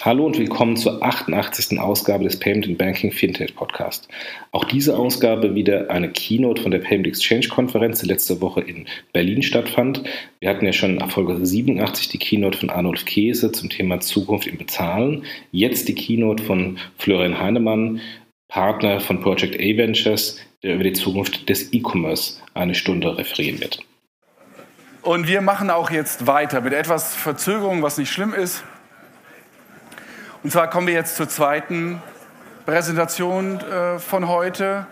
Hallo und willkommen zur 88. Ausgabe des Payment and Banking Fintech Podcast. Auch diese Ausgabe wieder eine Keynote von der Payment Exchange Konferenz, die letzte Woche in Berlin stattfand. Wir hatten ja schon in Folge 87 die Keynote von Arnulf Käse zum Thema Zukunft im Bezahlen. Jetzt die Keynote von Florian Heinemann, Partner von Project A Ventures, der über die Zukunft des E-Commerce eine Stunde referieren wird. Und wir machen auch jetzt weiter mit etwas Verzögerung, was nicht schlimm ist. Und zwar kommen wir jetzt zur zweiten Präsentation äh, von heute.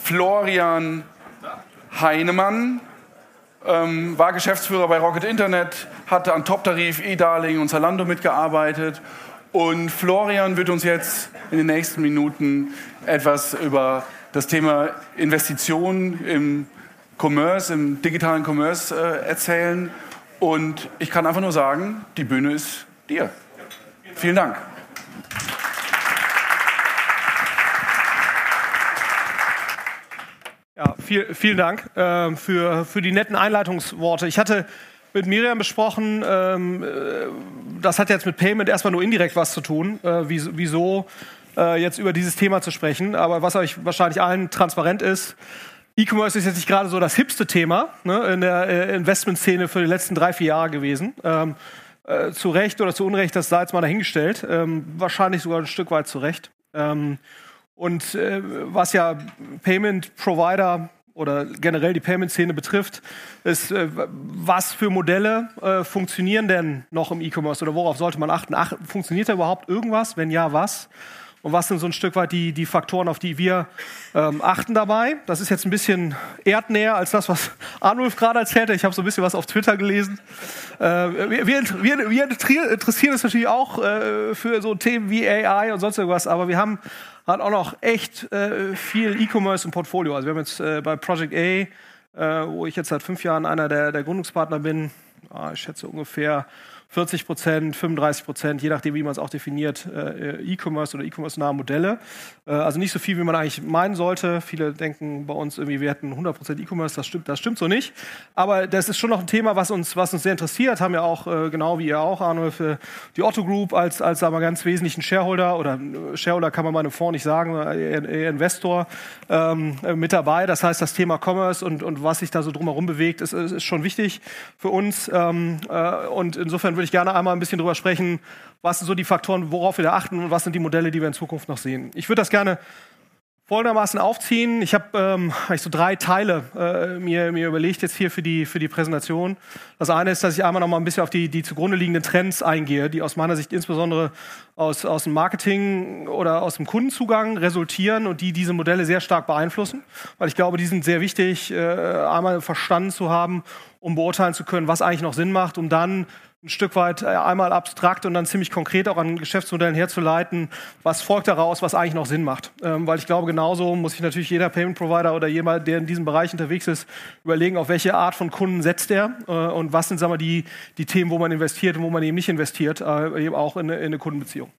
Florian Heinemann ähm, war Geschäftsführer bei Rocket Internet, hatte an Top-Tarif, E-Darling und Zalando mitgearbeitet. Und Florian wird uns jetzt in den nächsten Minuten etwas über das Thema Investitionen im Commerce, im digitalen Commerce äh, erzählen. Und ich kann einfach nur sagen, die Bühne ist dir. Vielen Dank. Ja, viel, vielen Dank äh, für, für die netten Einleitungsworte. Ich hatte mit Miriam besprochen, ähm, äh, das hat jetzt mit Payment erstmal nur indirekt was zu tun, äh, wieso äh, jetzt über dieses Thema zu sprechen. Aber was euch wahrscheinlich allen transparent ist, E-Commerce ist jetzt nicht gerade so das hipste Thema ne, in der äh, Investmentszene für die letzten drei, vier Jahre gewesen. Ähm, äh, zu Recht oder zu Unrecht, das sei jetzt mal dahingestellt. Ähm, wahrscheinlich sogar ein Stück weit zu Recht. Ähm, und äh, was ja Payment Provider oder generell die Payment-Szene betrifft, ist, äh, was für Modelle äh, funktionieren denn noch im E-Commerce oder worauf sollte man achten? Ach, funktioniert da überhaupt irgendwas? Wenn ja, was? Und was sind so ein Stück weit die, die Faktoren, auf die wir ähm, achten dabei? Das ist jetzt ein bisschen erdnäher als das, was Arnulf gerade erzählte. Ich habe so ein bisschen was auf Twitter gelesen. Äh, wir, wir, wir, interessieren uns natürlich auch äh, für so Themen wie AI und sonst irgendwas, aber wir haben halt auch noch echt äh, viel E-Commerce im Portfolio. Also wir haben jetzt äh, bei Project A, äh, wo ich jetzt seit fünf Jahren einer der, der Gründungspartner bin, ah, ich schätze ungefähr 40 Prozent, 35 Prozent, je nachdem, wie man es auch definiert, äh, E-Commerce oder E-Commerce-nahe Modelle. Äh, also nicht so viel, wie man eigentlich meinen sollte. Viele denken bei uns irgendwie, wir hätten 100 Prozent E-Commerce. Das stimmt, das stimmt so nicht. Aber das ist schon noch ein Thema, was uns, was uns sehr interessiert. Haben ja auch, äh, genau wie ihr auch, für die Otto Group als, als sagen wir, ganz wesentlichen Shareholder oder Shareholder kann man bei einem Fonds nicht sagen, eher Investor ähm, mit dabei. Das heißt, das Thema Commerce und, und was sich da so drumherum bewegt, ist, ist schon wichtig für uns. Ähm, und insofern würde ich gerne einmal ein bisschen darüber sprechen, was sind so die Faktoren, worauf wir da achten und was sind die Modelle, die wir in Zukunft noch sehen. Ich würde das gerne folgendermaßen aufziehen. Ich habe ähm, so drei Teile äh, mir, mir überlegt jetzt hier für die, für die Präsentation. Das eine ist, dass ich einmal noch mal ein bisschen auf die, die zugrunde liegenden Trends eingehe, die aus meiner Sicht insbesondere aus, aus dem Marketing oder aus dem Kundenzugang resultieren und die diese Modelle sehr stark beeinflussen. Weil ich glaube, die sind sehr wichtig, äh, einmal verstanden zu haben, um beurteilen zu können, was eigentlich noch Sinn macht, um dann ein Stück weit äh, einmal abstrakt und dann ziemlich konkret auch an Geschäftsmodellen herzuleiten, was folgt daraus, was eigentlich noch Sinn macht. Ähm, weil ich glaube, genauso muss sich natürlich jeder Payment Provider oder jemand, der in diesem Bereich unterwegs ist, überlegen, auf welche Art von Kunden setzt er äh, und was sind sagen wir, die, die Themen, wo man investiert und wo man eben nicht investiert, äh, eben auch in, in eine Kundenbeziehung.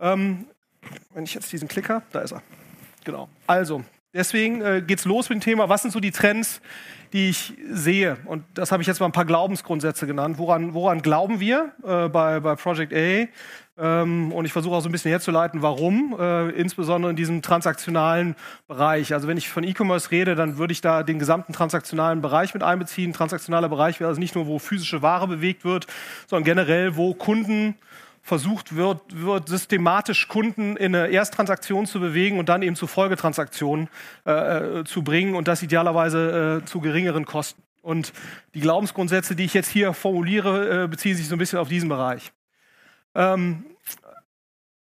Ähm, wenn ich jetzt diesen Klicker, da ist er. Genau. Also, deswegen äh, geht's los mit dem Thema, was sind so die Trends, die ich sehe. Und das habe ich jetzt mal ein paar Glaubensgrundsätze genannt. Woran, woran glauben wir äh, bei, bei Project A? Ähm, und ich versuche auch so ein bisschen herzuleiten, warum, äh, insbesondere in diesem transaktionalen Bereich. Also wenn ich von E-Commerce rede, dann würde ich da den gesamten transaktionalen Bereich mit einbeziehen. Transaktionaler Bereich wäre also nicht nur, wo physische Ware bewegt wird, sondern generell, wo Kunden versucht wird, wird systematisch Kunden in eine Ersttransaktion zu bewegen und dann eben zu Folgetransaktionen äh, äh, zu bringen und das idealerweise äh, zu geringeren Kosten. Und die Glaubensgrundsätze, die ich jetzt hier formuliere, äh, beziehen sich so ein bisschen auf diesen Bereich. Ähm,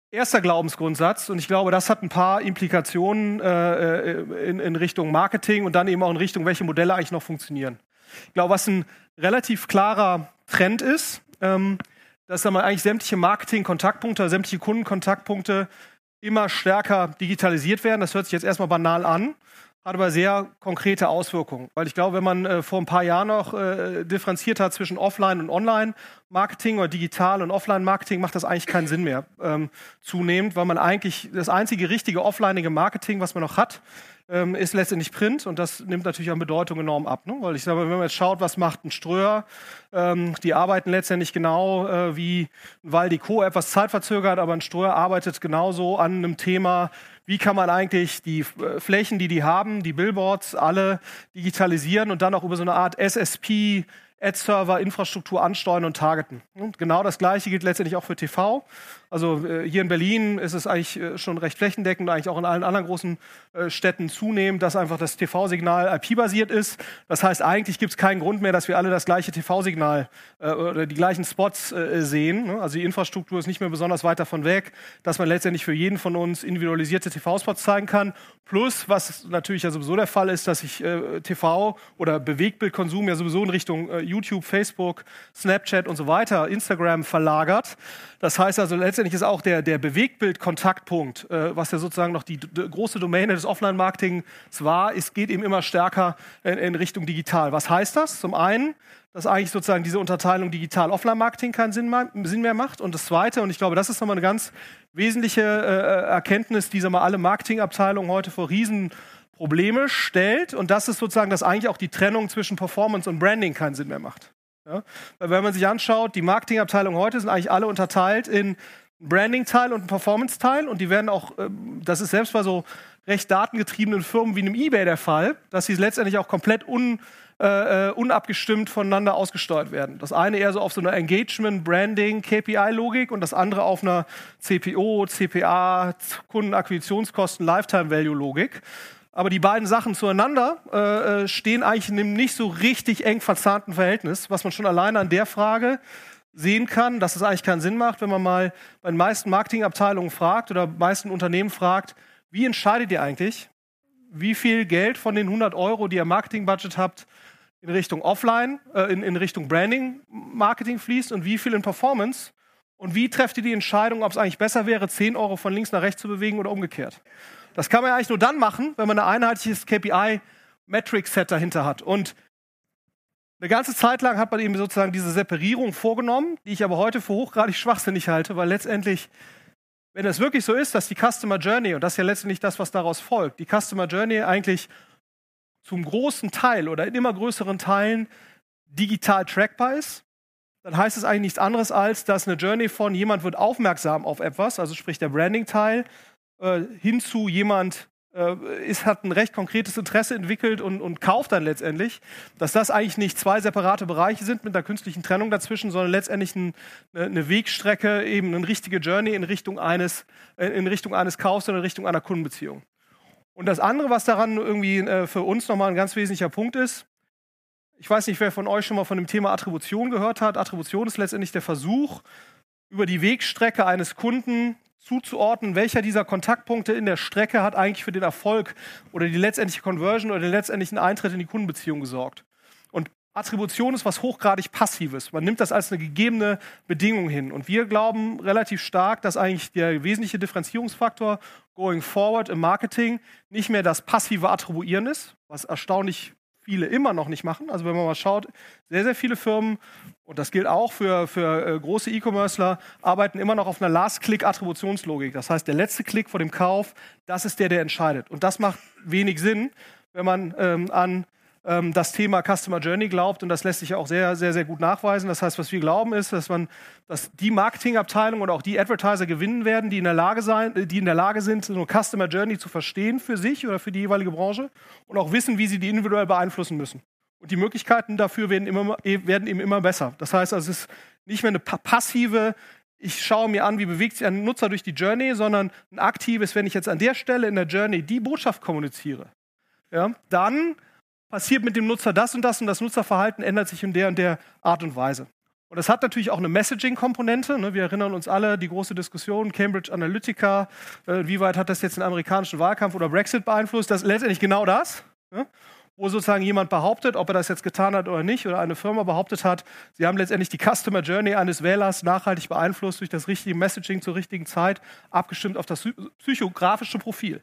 erster Glaubensgrundsatz, und ich glaube, das hat ein paar Implikationen äh, äh, in, in Richtung Marketing und dann eben auch in Richtung, welche Modelle eigentlich noch funktionieren. Ich glaube, was ein relativ klarer Trend ist, ähm, dass dann eigentlich sämtliche Marketing-Kontaktpunkte, sämtliche Kundenkontaktpunkte immer stärker digitalisiert werden. Das hört sich jetzt erstmal banal an, hat aber sehr konkrete Auswirkungen. Weil ich glaube, wenn man äh, vor ein paar Jahren noch äh, differenziert hat zwischen Offline- und Online-Marketing oder Digital- und Offline-Marketing, macht das eigentlich keinen Sinn mehr ähm, zunehmend, weil man eigentlich das einzige richtige offlineige Marketing, was man noch hat, ähm, ist letztendlich Print und das nimmt natürlich an Bedeutung enorm ab. Ne? Weil ich sage, wenn man jetzt schaut, was macht ein Ströer, ähm, die arbeiten letztendlich genau äh, wie ein Valdico, etwas zeitverzögert, aber ein Ströer arbeitet genauso an einem Thema, wie kann man eigentlich die äh, Flächen, die die haben, die Billboards, alle digitalisieren und dann auch über so eine Art SSP Ad-Server, Infrastruktur ansteuern und targeten. Und genau das Gleiche gilt letztendlich auch für TV. Also äh, hier in Berlin ist es eigentlich äh, schon recht flächendeckend, eigentlich auch in allen anderen großen äh, Städten zunehmend, dass einfach das TV-Signal IP-basiert ist. Das heißt, eigentlich gibt es keinen Grund mehr, dass wir alle das gleiche TV-Signal äh, oder die gleichen Spots äh, sehen. Ne? Also die Infrastruktur ist nicht mehr besonders weit davon weg, dass man letztendlich für jeden von uns individualisierte TV-Spots zeigen kann. Plus, was natürlich ja sowieso der Fall ist, dass sich äh, TV oder Bewegtbildkonsum ja sowieso in Richtung YouTube, Facebook, Snapchat und so weiter, Instagram verlagert. Das heißt also, letztendlich ist auch der, der Bewegtbild-Kontaktpunkt, äh, was ja sozusagen noch die, große Domäne des Offline-Marketings war, es geht eben immer stärker in, in Richtung digital. Was heißt das? Zum einen, dass eigentlich sozusagen diese Unterteilung digital-offline-Marketing keinen Sinn, mehr macht. Und das Zweite, und ich glaube, das ist nochmal eine ganz wesentliche äh, Erkenntnis, die mal alle Marketingabteilungen heute vor Riesenprobleme stellt. Und das ist sozusagen, dass eigentlich auch die Trennung zwischen Performance und Branding keinen Sinn mehr macht. Ja? Weil wenn man sich anschaut, die Marketingabteilungen heute sind eigentlich alle unterteilt in Branding-Teil und Performance-Teil und die werden auch, ähm, das ist selbst bei so recht datengetriebenen Firmen wie einem eBay der Fall, dass sie letztendlich auch komplett un, äh, äh unabgestimmt voneinander ausgesteuert werden. Das eine eher so auf so einer Engagement, Branding, KPI-Logik und das andere auf einer CPO, CPA, Kundenakquisitionskosten, Lifetime-Value-Logik. Aber die beiden Sachen zueinander äh, äh, stehen eigentlich in einem nicht so richtig eng verzahnten Verhältnis, was man schon alleine an der Frage sehen kann, dass es eigentlich keinen Sinn macht, wenn man mal bei den meisten Marketingabteilungen fragt oder meisten Unternehmen fragt, wie entscheidet ihr eigentlich, wie viel Geld von den 100 Euro, die ihr Marketingbudget habt, in Richtung Offline, äh, in, in Richtung Branding, Marketing fließt und wie viel in Performance und wie trefft ihr die Entscheidung, ob es eigentlich besser wäre, 10 Euro von links nach rechts zu bewegen oder umgekehrt. Das kann man ja eigentlich nur dann machen, wenn man ein einheitliches KPI-Metric-Set dahinter hat. Und eine ganze Zeit lang hat man eben sozusagen diese Separierung vorgenommen, die ich aber heute für hochgradig schwachsinnig halte, weil letztendlich, wenn es wirklich so ist, dass die Customer Journey, und das ist ja letztendlich das, was daraus folgt, die Customer Journey eigentlich zum großen Teil oder in immer größeren Teilen digital trackbar ist, dann heißt es eigentlich nichts anderes als, dass eine Journey von jemand wird aufmerksam auf etwas, also sprich der Branding-Teil, äh, hinzu jemand äh, ist, hat ein recht konkretes Interesse entwickelt und, und kauft dann letztendlich, dass das eigentlich nicht zwei separate Bereiche sind mit einer künstlichen Trennung dazwischen, sondern letztendlich ein, eine Wegstrecke, eben eine richtige Journey in Richtung eines, äh, in Richtung eines Kaufs oder in Richtung einer Kundenbeziehung. Und das andere, was daran irgendwie äh, für uns nochmal ein ganz wesentlicher Punkt ist, ich weiß nicht, wer von euch schon mal von dem Thema Attribution gehört hat. Attribution ist letztendlich der Versuch, über die Wegstrecke eines Kunden zuzuordnen, welcher dieser Kontaktpunkte in der Strecke hat eigentlich für den Erfolg oder die letztendliche Conversion oder den letztendlichen Eintritt in die Kundenbeziehung gesorgt. Und Attribution ist was hochgradig Passives. Man nimmt das als eine gegebene Bedingung hin. Und wir glauben relativ stark, dass eigentlich der wesentliche Differenzierungsfaktor going forward im Marketing nicht mehr das passive Attribuieren ist, was erstaunlich viele immer noch nicht machen. Also wenn man mal schaut, sehr, sehr viele Firmen, und das gilt auch für, für äh, große E-Commercer, arbeiten immer noch auf einer Last-Click-Attributionslogik. Das heißt, der letzte Klick vor dem Kauf, das ist der, der entscheidet. Und das macht wenig Sinn, wenn man ähm, an ähm, das Thema Customer Journey glaubt und das lässt sich auch sehr, sehr, sehr gut nachweisen. Das heißt, was wir glauben ist, dass man, dass die Marketingabteilung oder auch die Advertiser gewinnen werden, die in der Lage sein, die in der Lage sind, so eine Customer Journey zu verstehen für sich oder für die jeweilige Branche und auch wissen, wie sie die individuell beeinflussen müssen. Und die Möglichkeiten dafür werden, immer, werden eben immer besser. Das heißt, also es ist nicht mehr eine passive ich schaue mir an, wie bewegt sich ein Nutzer durch die Journey, sondern ein aktives, wenn ich jetzt an der Stelle in der Journey die Botschaft kommuniziere, ja, dann passiert mit dem Nutzer das und das und das Nutzerverhalten ändert sich in der und der Art und Weise. Und das hat natürlich auch eine Messaging-Komponente. Ne? Wir erinnern uns alle die große Diskussion Cambridge Analytica, äh, wie weit hat das jetzt den amerikanischen Wahlkampf oder Brexit beeinflusst? Das ist letztendlich genau das, ne? wo sozusagen jemand behauptet, ob er das jetzt getan hat oder nicht, oder eine Firma behauptet hat, sie haben letztendlich die Customer Journey eines Wählers nachhaltig beeinflusst durch das richtige Messaging zur richtigen Zeit, abgestimmt auf das psychografische Profil.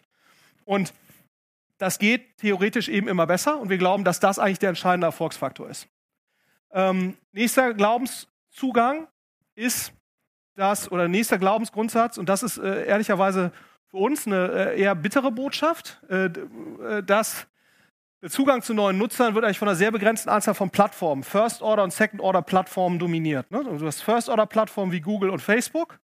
Und das geht theoretisch eben immer besser und wir glauben, dass das eigentlich der entscheidende Erfolgsfaktor ist. Ähm, nächster Glaubenszugang ist das, oder nächster Glaubensgrundsatz, und das ist äh, ehrlicherweise für uns eine äh, eher bittere Botschaft, äh, äh, dass der Zugang zu neuen Nutzern wird eigentlich von einer sehr begrenzten Anzahl von Plattformen, First-Order- und Second-Order-Plattformen dominiert. Ne? Also du hast First-Order-Plattformen wie Google und Facebook.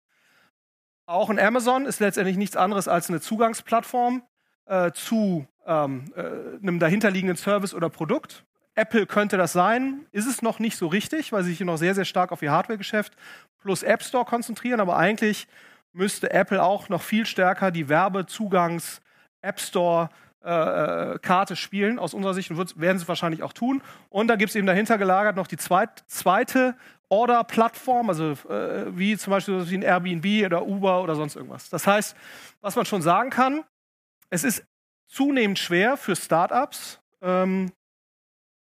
Auch ein Amazon ist letztendlich nichts anderes als eine Zugangsplattform äh, zu ähm, äh, einem dahinterliegenden Service oder Produkt. Apple könnte das sein, ist es noch nicht so richtig, weil sie sich noch sehr, sehr stark auf ihr Hardware-Geschäft plus App Store konzentrieren, aber eigentlich müsste Apple auch noch viel stärker die Werbezugangs App Store äh, äh, Karte spielen, aus unserer Sicht, und werden sie wahrscheinlich auch tun. Und da gibt es eben dahinter gelagert noch die zweit, zweite Order-Plattform, also äh, wie zum Beispiel wie ein Airbnb oder Uber oder sonst irgendwas. Das heißt, was man schon sagen kann, es ist zunehmend schwer für Startups, ähm,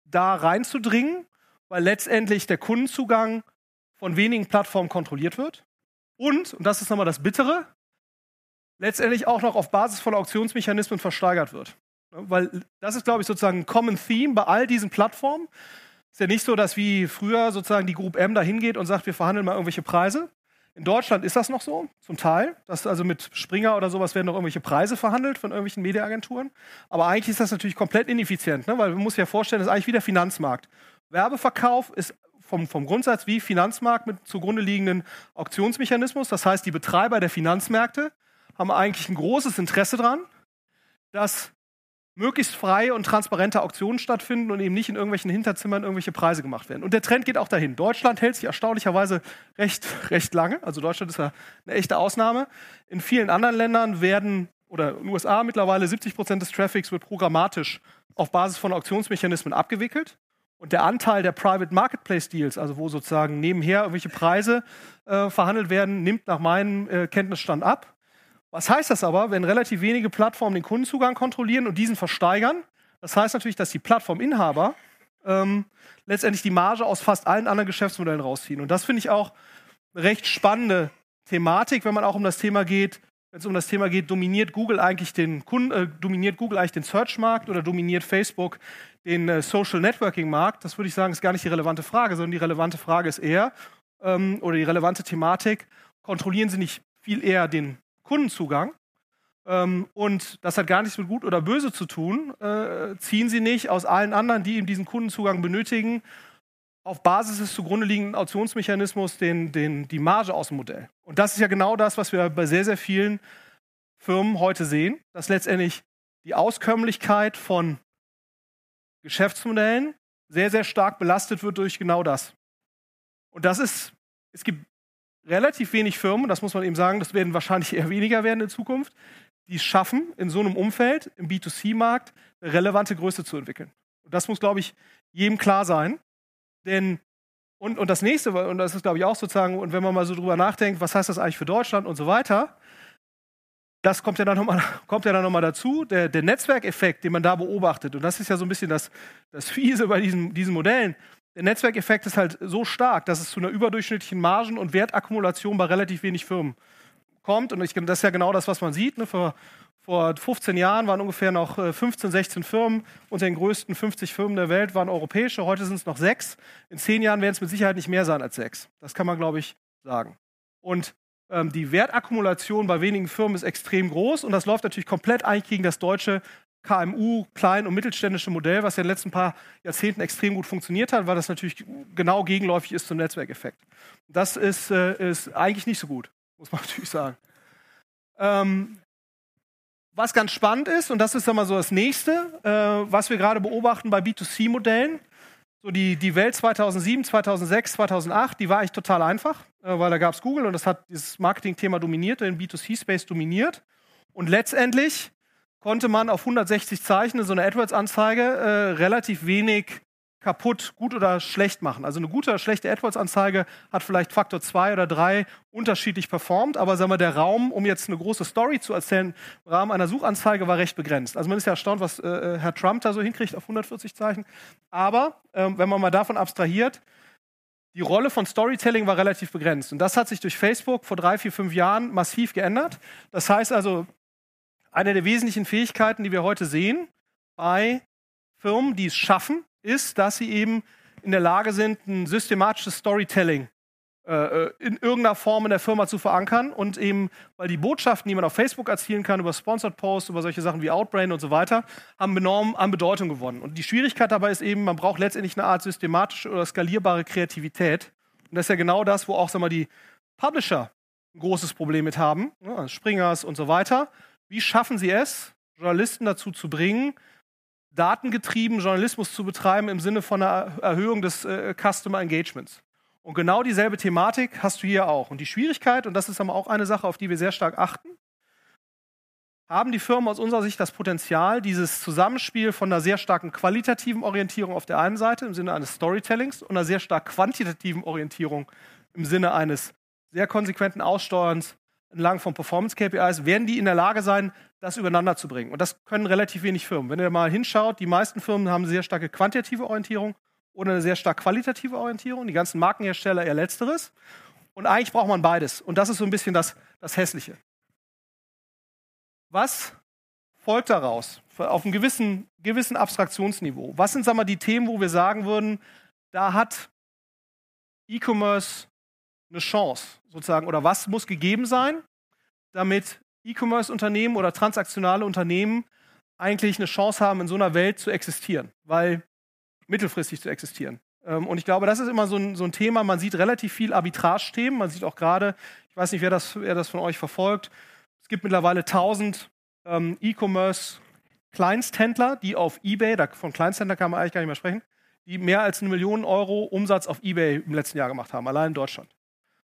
da reinzudringen, weil letztendlich der Kundenzugang von wenigen Plattformen kontrolliert wird. Und, und das ist nochmal das Bittere, letztendlich auch noch auf Basis von Auktionsmechanismen versteigert wird. Weil das ist, glaube ich, sozusagen ein Common Theme bei all diesen Plattformen. Ist ja nicht so, dass wie früher sozusagen die Group M da hingeht und sagt, wir verhandeln mal irgendwelche Preise. In Deutschland ist das noch so, zum Teil. Dass also mit Springer oder sowas werden noch irgendwelche Preise verhandelt von irgendwelchen Mediaagenturen. Aber eigentlich ist das natürlich komplett ineffizient, ne? weil man muss sich ja vorstellen, das ist eigentlich wie der Finanzmarkt. Werbeverkauf ist vom, vom Grundsatz wie Finanzmarkt mit zugrunde liegenden Auktionsmechanismus. Das heißt, die Betreiber der Finanzmärkte haben eigentlich ein großes Interesse daran, dass möglichst freie und transparente Auktionen stattfinden und eben nicht in irgendwelchen Hinterzimmern irgendwelche Preise gemacht werden. Und der Trend geht auch dahin. Deutschland hält sich erstaunlicherweise recht, recht lange. Also Deutschland ist ja eine echte Ausnahme. In vielen anderen Ländern werden, oder in den USA mittlerweile 70 Prozent des Traffics wird programmatisch auf Basis von Auktionsmechanismen abgewickelt. Und der Anteil der Private Marketplace Deals, also wo sozusagen nebenher irgendwelche Preise äh, verhandelt werden, nimmt nach meinem äh, Kenntnisstand ab. Was heißt das aber, wenn relativ wenige Plattformen den Kundenzugang kontrollieren und diesen versteigern? Das heißt natürlich, dass die Plattforminhaber ähm, letztendlich die Marge aus fast allen anderen Geschäftsmodellen rausziehen. Und das finde ich auch eine recht spannende Thematik, wenn man auch um das Thema geht, wenn es um das Thema geht, dominiert Google eigentlich den Kunden, äh, dominiert Google eigentlich den Search-Markt oder dominiert Facebook den äh, Social Networking-Markt? Das würde ich sagen, ist gar nicht die relevante Frage, sondern die relevante Frage ist eher, ähm, oder die relevante Thematik, kontrollieren sie nicht viel eher den Kundenzugang. Ähm, und das hat gar nichts mit gut oder böse zu tun. Äh, ziehen Sie nicht aus allen anderen, die eben diesen Kundenzugang benötigen, auf Basis des zugrunde liegenden Auktionsmechanismus den, den, die Marge aus dem Modell. Und das ist ja genau das, was wir bei sehr, sehr vielen Firmen heute sehen, dass letztendlich die Auskömmlichkeit von Geschäftsmodellen sehr, sehr stark belastet wird durch genau das. Und das ist, es gibt relativ wenig Firmen, das muss man eben sagen, das werden wahrscheinlich eher weniger werden in Zukunft, die es schaffen, in so einem Umfeld, im B2C-Markt, eine relevante Größe zu entwickeln. Und das muss, glaube ich, jedem klar sein. Denn, und, und das nächste, und das ist, glaube ich, auch sozusagen, und wenn man mal so drüber nachdenkt, was heißt das eigentlich für Deutschland und so weiter, das kommt ja dann nochmal ja noch dazu, der, der Netzwerkeffekt, den man da beobachtet, und das ist ja so ein bisschen das, das Fiese bei diesen, diesen Modellen, der Netzwerkeffekt ist halt so stark, dass es zu einer überdurchschnittlichen Margen- und Wertakkumulation bei relativ wenig Firmen kommt. Und ich, das ist ja genau das, was man sieht. Ne? Vor, vor 15 Jahren waren ungefähr noch 15, äh, 16 Firmen. Unter den größten 50 Firmen der Welt waren europäische. Heute sind es noch sechs. In zehn Jahren werden es mit Sicherheit nicht mehr sein als sechs. Das kann man, glaube ich, sagen. Und ähm, die Wertakkumulation bei wenigen Firmen ist extrem groß. Und das läuft natürlich komplett eigentlich gegen das deutsche KMU, klein- und mittelständische Modell, was ja in den letzten paar Jahrzehnten extrem gut funktioniert hat, weil das natürlich genau gegenläufig ist zum Netzwerkeffekt. Das ist, äh, ist eigentlich nicht so gut, muss man natürlich sagen. Ähm, was ganz spannend ist, und das ist dann mal so das nächste, äh, was wir gerade beobachten bei B2C-Modellen, so die, die Welt 2007, 2006, 2008, die war eigentlich total einfach, äh, weil da gab es Google und das hat dieses Marketing-Thema dominiert, den B2C-Space dominiert. Und letztendlich konnte man auf 160 Zeichen in so einer AdWords-Anzeige äh, relativ wenig kaputt, gut oder schlecht machen. Also eine gute oder schlechte AdWords-Anzeige hat vielleicht Faktor 2 oder 3 unterschiedlich performt, aber sagen wir, der Raum, um jetzt eine große Story zu erzählen, im Rahmen einer Suchanzeige war recht begrenzt. Also man ist ja erstaunt, was äh, äh Herr Trump da so hinkriegt auf 140 Zeichen. Aber ähm, wenn man mal davon abstrahiert, die Rolle von Storytelling war relativ begrenzt. Und das hat sich durch Facebook vor drei, vier, fünf Jahren massiv geändert. Das heißt also, eine der wesentlichen Fähigkeiten, die wir heute sehen bei Firmen, die es schaffen, ist, dass sie eben in der Lage sind, ein systematisches Storytelling äh, in irgendeiner Form in der Firma zu verankern und eben, weil die Botschaften, die man auf Facebook erzielen kann, über Sponsored Posts, über solche Sachen wie Outbrain und so weiter, haben enorm an Bedeutung gewonnen. Und die Schwierigkeit dabei ist eben, man braucht letztendlich eine Art systematische oder skalierbare Kreativität. Und das ist ja genau das, wo auch sag mal, die Publisher ein großes Problem mit haben, ne, Springers und so weiter. Wie schaffen sie es, Journalisten dazu zu bringen, datengetrieben Journalismus zu betreiben im Sinne von einer Erhöhung des äh, Customer Engagements? Und genau dieselbe Thematik hast du hier auch. Und die Schwierigkeit, und das ist aber auch eine Sache, auf die wir sehr stark achten, haben die Firmen aus unserer Sicht das Potenzial, dieses Zusammenspiel von einer sehr starken qualitativen Orientierung auf der einen Seite im Sinne eines Storytellings und einer sehr stark quantitativen Orientierung im Sinne eines sehr konsequenten Aussteuerns entlang von Performance-KPIs, werden die in der Lage sein, das übereinander zu bringen. Und das können relativ wenig Firmen. Wenn ihr mal hinschaut, die meisten Firmen haben eine sehr starke quantitative Orientierung oder eine sehr stark qualitative Orientierung. Die ganzen Markenhersteller eher letzteres. Und eigentlich braucht man beides. Und das ist so ein bisschen das, das Hässliche. Was folgt daraus auf einem gewissen, gewissen Abstraktionsniveau? Was sind sagen wir, die Themen, wo wir sagen würden, da hat E-Commerce eine Chance sozusagen oder was muss gegeben sein, damit E-Commerce-Unternehmen oder transaktionale Unternehmen eigentlich eine Chance haben, in so einer Welt zu existieren, weil mittelfristig zu existieren. Ähm, und ich glaube, das ist immer so ein, so ein Thema. Man sieht relativ viel Arbitrage-Themen. Man sieht auch gerade, ich weiß nicht, wer das, wer das von euch verfolgt, es gibt mittlerweile 1000 ähm, E-Commerce Kleinsthändler, die auf eBay, da, von Kleinsthändler kann man eigentlich gar nicht mehr sprechen, die mehr als eine Million Euro Umsatz auf eBay im letzten Jahr gemacht haben, allein in Deutschland.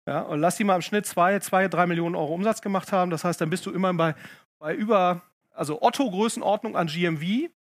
Ja, und lass die mal im Schnitt zwei, zwei, drei Millionen Euro Umsatz gemacht haben. Das heißt, dann bist du immer bei, bei über, also Otto-Größenordnung an GMV,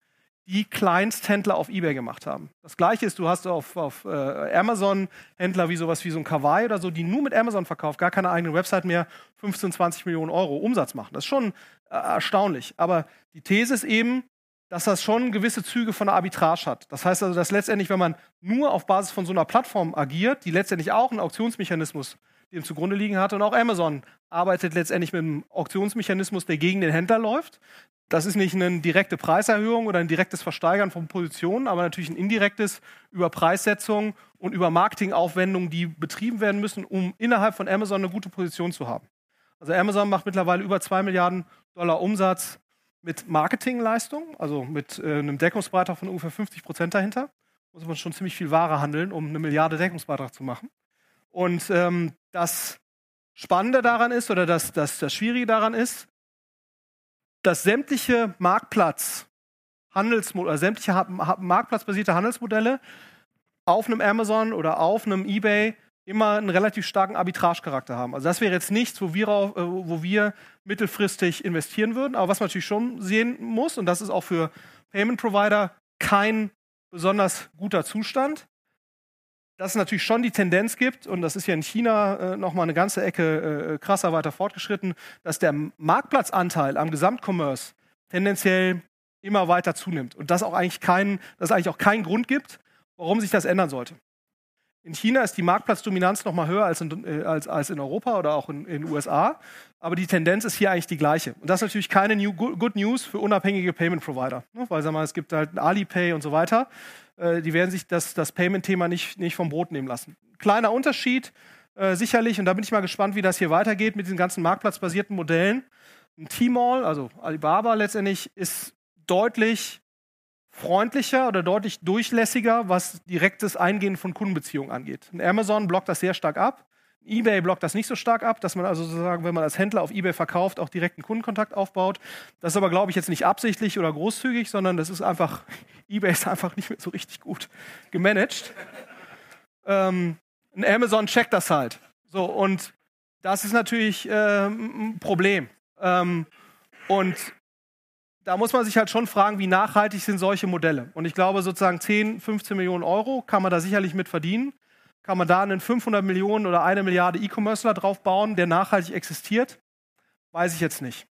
die Kleinsthändler auf Ebay gemacht haben. Das gleiche ist, du hast auf, auf äh, Amazon Händler wie sowas wie so ein Kawaii oder so, die nur mit Amazon verkauft, gar keine eigene Website mehr, 15, 20 Millionen Euro Umsatz machen. Das ist schon äh, erstaunlich. Aber die These ist eben, dass das schon gewisse Züge von der Arbitrage hat. Das heißt also, dass letztendlich, wenn man nur auf Basis von so einer Plattform agiert, die letztendlich auch einen Auktionsmechanismus dem zugrunde liegen hat. Und auch Amazon arbeitet letztendlich mit einem Auktionsmechanismus, der gegen den Händler läuft. Das ist nicht eine direkte Preiserhöhung oder ein direktes Versteigern von Positionen, aber natürlich ein indirektes über Preissetzung und über Marketingaufwendungen, die betrieben werden müssen, um innerhalb von Amazon eine gute Position zu haben. Also Amazon macht mittlerweile über 2 Milliarden Dollar Umsatz mit Marketingleistung, also mit äh, einem Deckungsbeitrag von ungefähr 50 Prozent dahinter. Muss man schon ziemlich viel Ware handeln, um eine Milliarde Deckungsbeitrag zu machen. Und ähm, das Spannende daran ist, oder das, das, das Schwierige daran ist, dass sämtliche Marktplatz Handelsmodelle, oder sämtliche marktplatzbasierte Handelsmodelle auf einem Amazon oder auf einem eBay immer einen relativ starken Arbitragecharakter haben. Also das wäre jetzt nichts, wo wir, äh, wo wir mittelfristig investieren würden. Aber was man natürlich schon sehen muss, und das ist auch für Payment Provider kein besonders guter Zustand, dass es natürlich schon die Tendenz gibt, und das ist ja in China äh, nochmal eine ganze Ecke äh, krasser weiter fortgeschritten, dass der Marktplatzanteil am Gesamtcommerce tendenziell immer weiter zunimmt. Und das auch eigentlich kein, dass es eigentlich auch keinen Grund gibt, warum sich das ändern sollte. In China ist die Marktplatzdominanz noch mal höher als in, äh, als, als in Europa oder auch in den USA. Aber die Tendenz ist hier eigentlich die gleiche. Und das ist natürlich keine new, Good News für unabhängige Payment Provider. Ne? Weil sag mal, es gibt halt Alipay und so weiter. Äh, die werden sich das, das Payment-Thema nicht, nicht vom Brot nehmen lassen. Kleiner Unterschied äh, sicherlich. Und da bin ich mal gespannt, wie das hier weitergeht mit diesen ganzen marktplatzbasierten Modellen. Ein T-Mall, also Alibaba letztendlich, ist deutlich freundlicher oder deutlich durchlässiger, was direktes Eingehen von Kundenbeziehungen angeht. Und Amazon blockt das sehr stark ab. eBay blockt das nicht so stark ab, dass man also sozusagen, wenn man als Händler auf eBay verkauft, auch direkten Kundenkontakt aufbaut. Das ist aber, glaube ich, jetzt nicht absichtlich oder großzügig, sondern das ist einfach, eBay ist einfach nicht mehr so richtig gut gemanagt. ähm, Amazon checkt das halt. So, und das ist natürlich äh, ein Problem. Ähm, und da muss man sich halt schon fragen, wie nachhaltig sind solche Modelle. Und ich glaube, sozusagen 10, 15 Millionen Euro kann man da sicherlich mit verdienen. Kann man da einen 500 Millionen oder eine Milliarde E-Commercer drauf bauen, der nachhaltig existiert? Weiß ich jetzt nicht.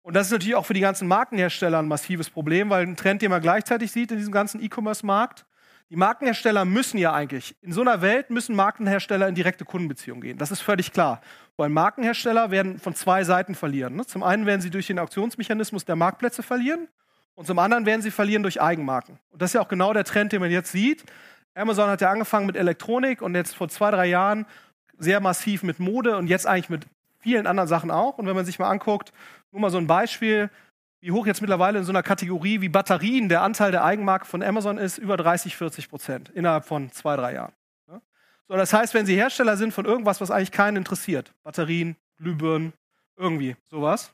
Und das ist natürlich auch für die ganzen Markenhersteller ein massives Problem, weil ein Trend, den man gleichzeitig sieht in diesem ganzen E-Commerce-Markt, die Markenhersteller müssen ja eigentlich, in so einer Welt müssen Markenhersteller in direkte Kundenbeziehungen gehen. Das ist völlig klar. Weil Markenhersteller werden von zwei Seiten verlieren. Ne? Zum einen werden sie durch den Auktionsmechanismus der Marktplätze verlieren und zum anderen werden sie verlieren durch Eigenmarken. Und das ist ja auch genau der Trend, den man jetzt sieht. Amazon hat ja angefangen mit Elektronik und jetzt vor zwei, drei Jahren sehr massiv mit Mode und jetzt eigentlich mit vielen anderen Sachen auch. Und wenn man sich mal anguckt, nur mal so ein Beispiel, wie hoch jetzt mittlerweile in so einer Kategorie wie Batterien der Anteil der Eigenmarke von Amazon ist, über 30, 40 Prozent innerhalb von zwei, drei Jahren. So, das heißt, wenn Sie Hersteller sind von irgendwas, was eigentlich keinen interessiert, Batterien, Glühbirnen, irgendwie sowas,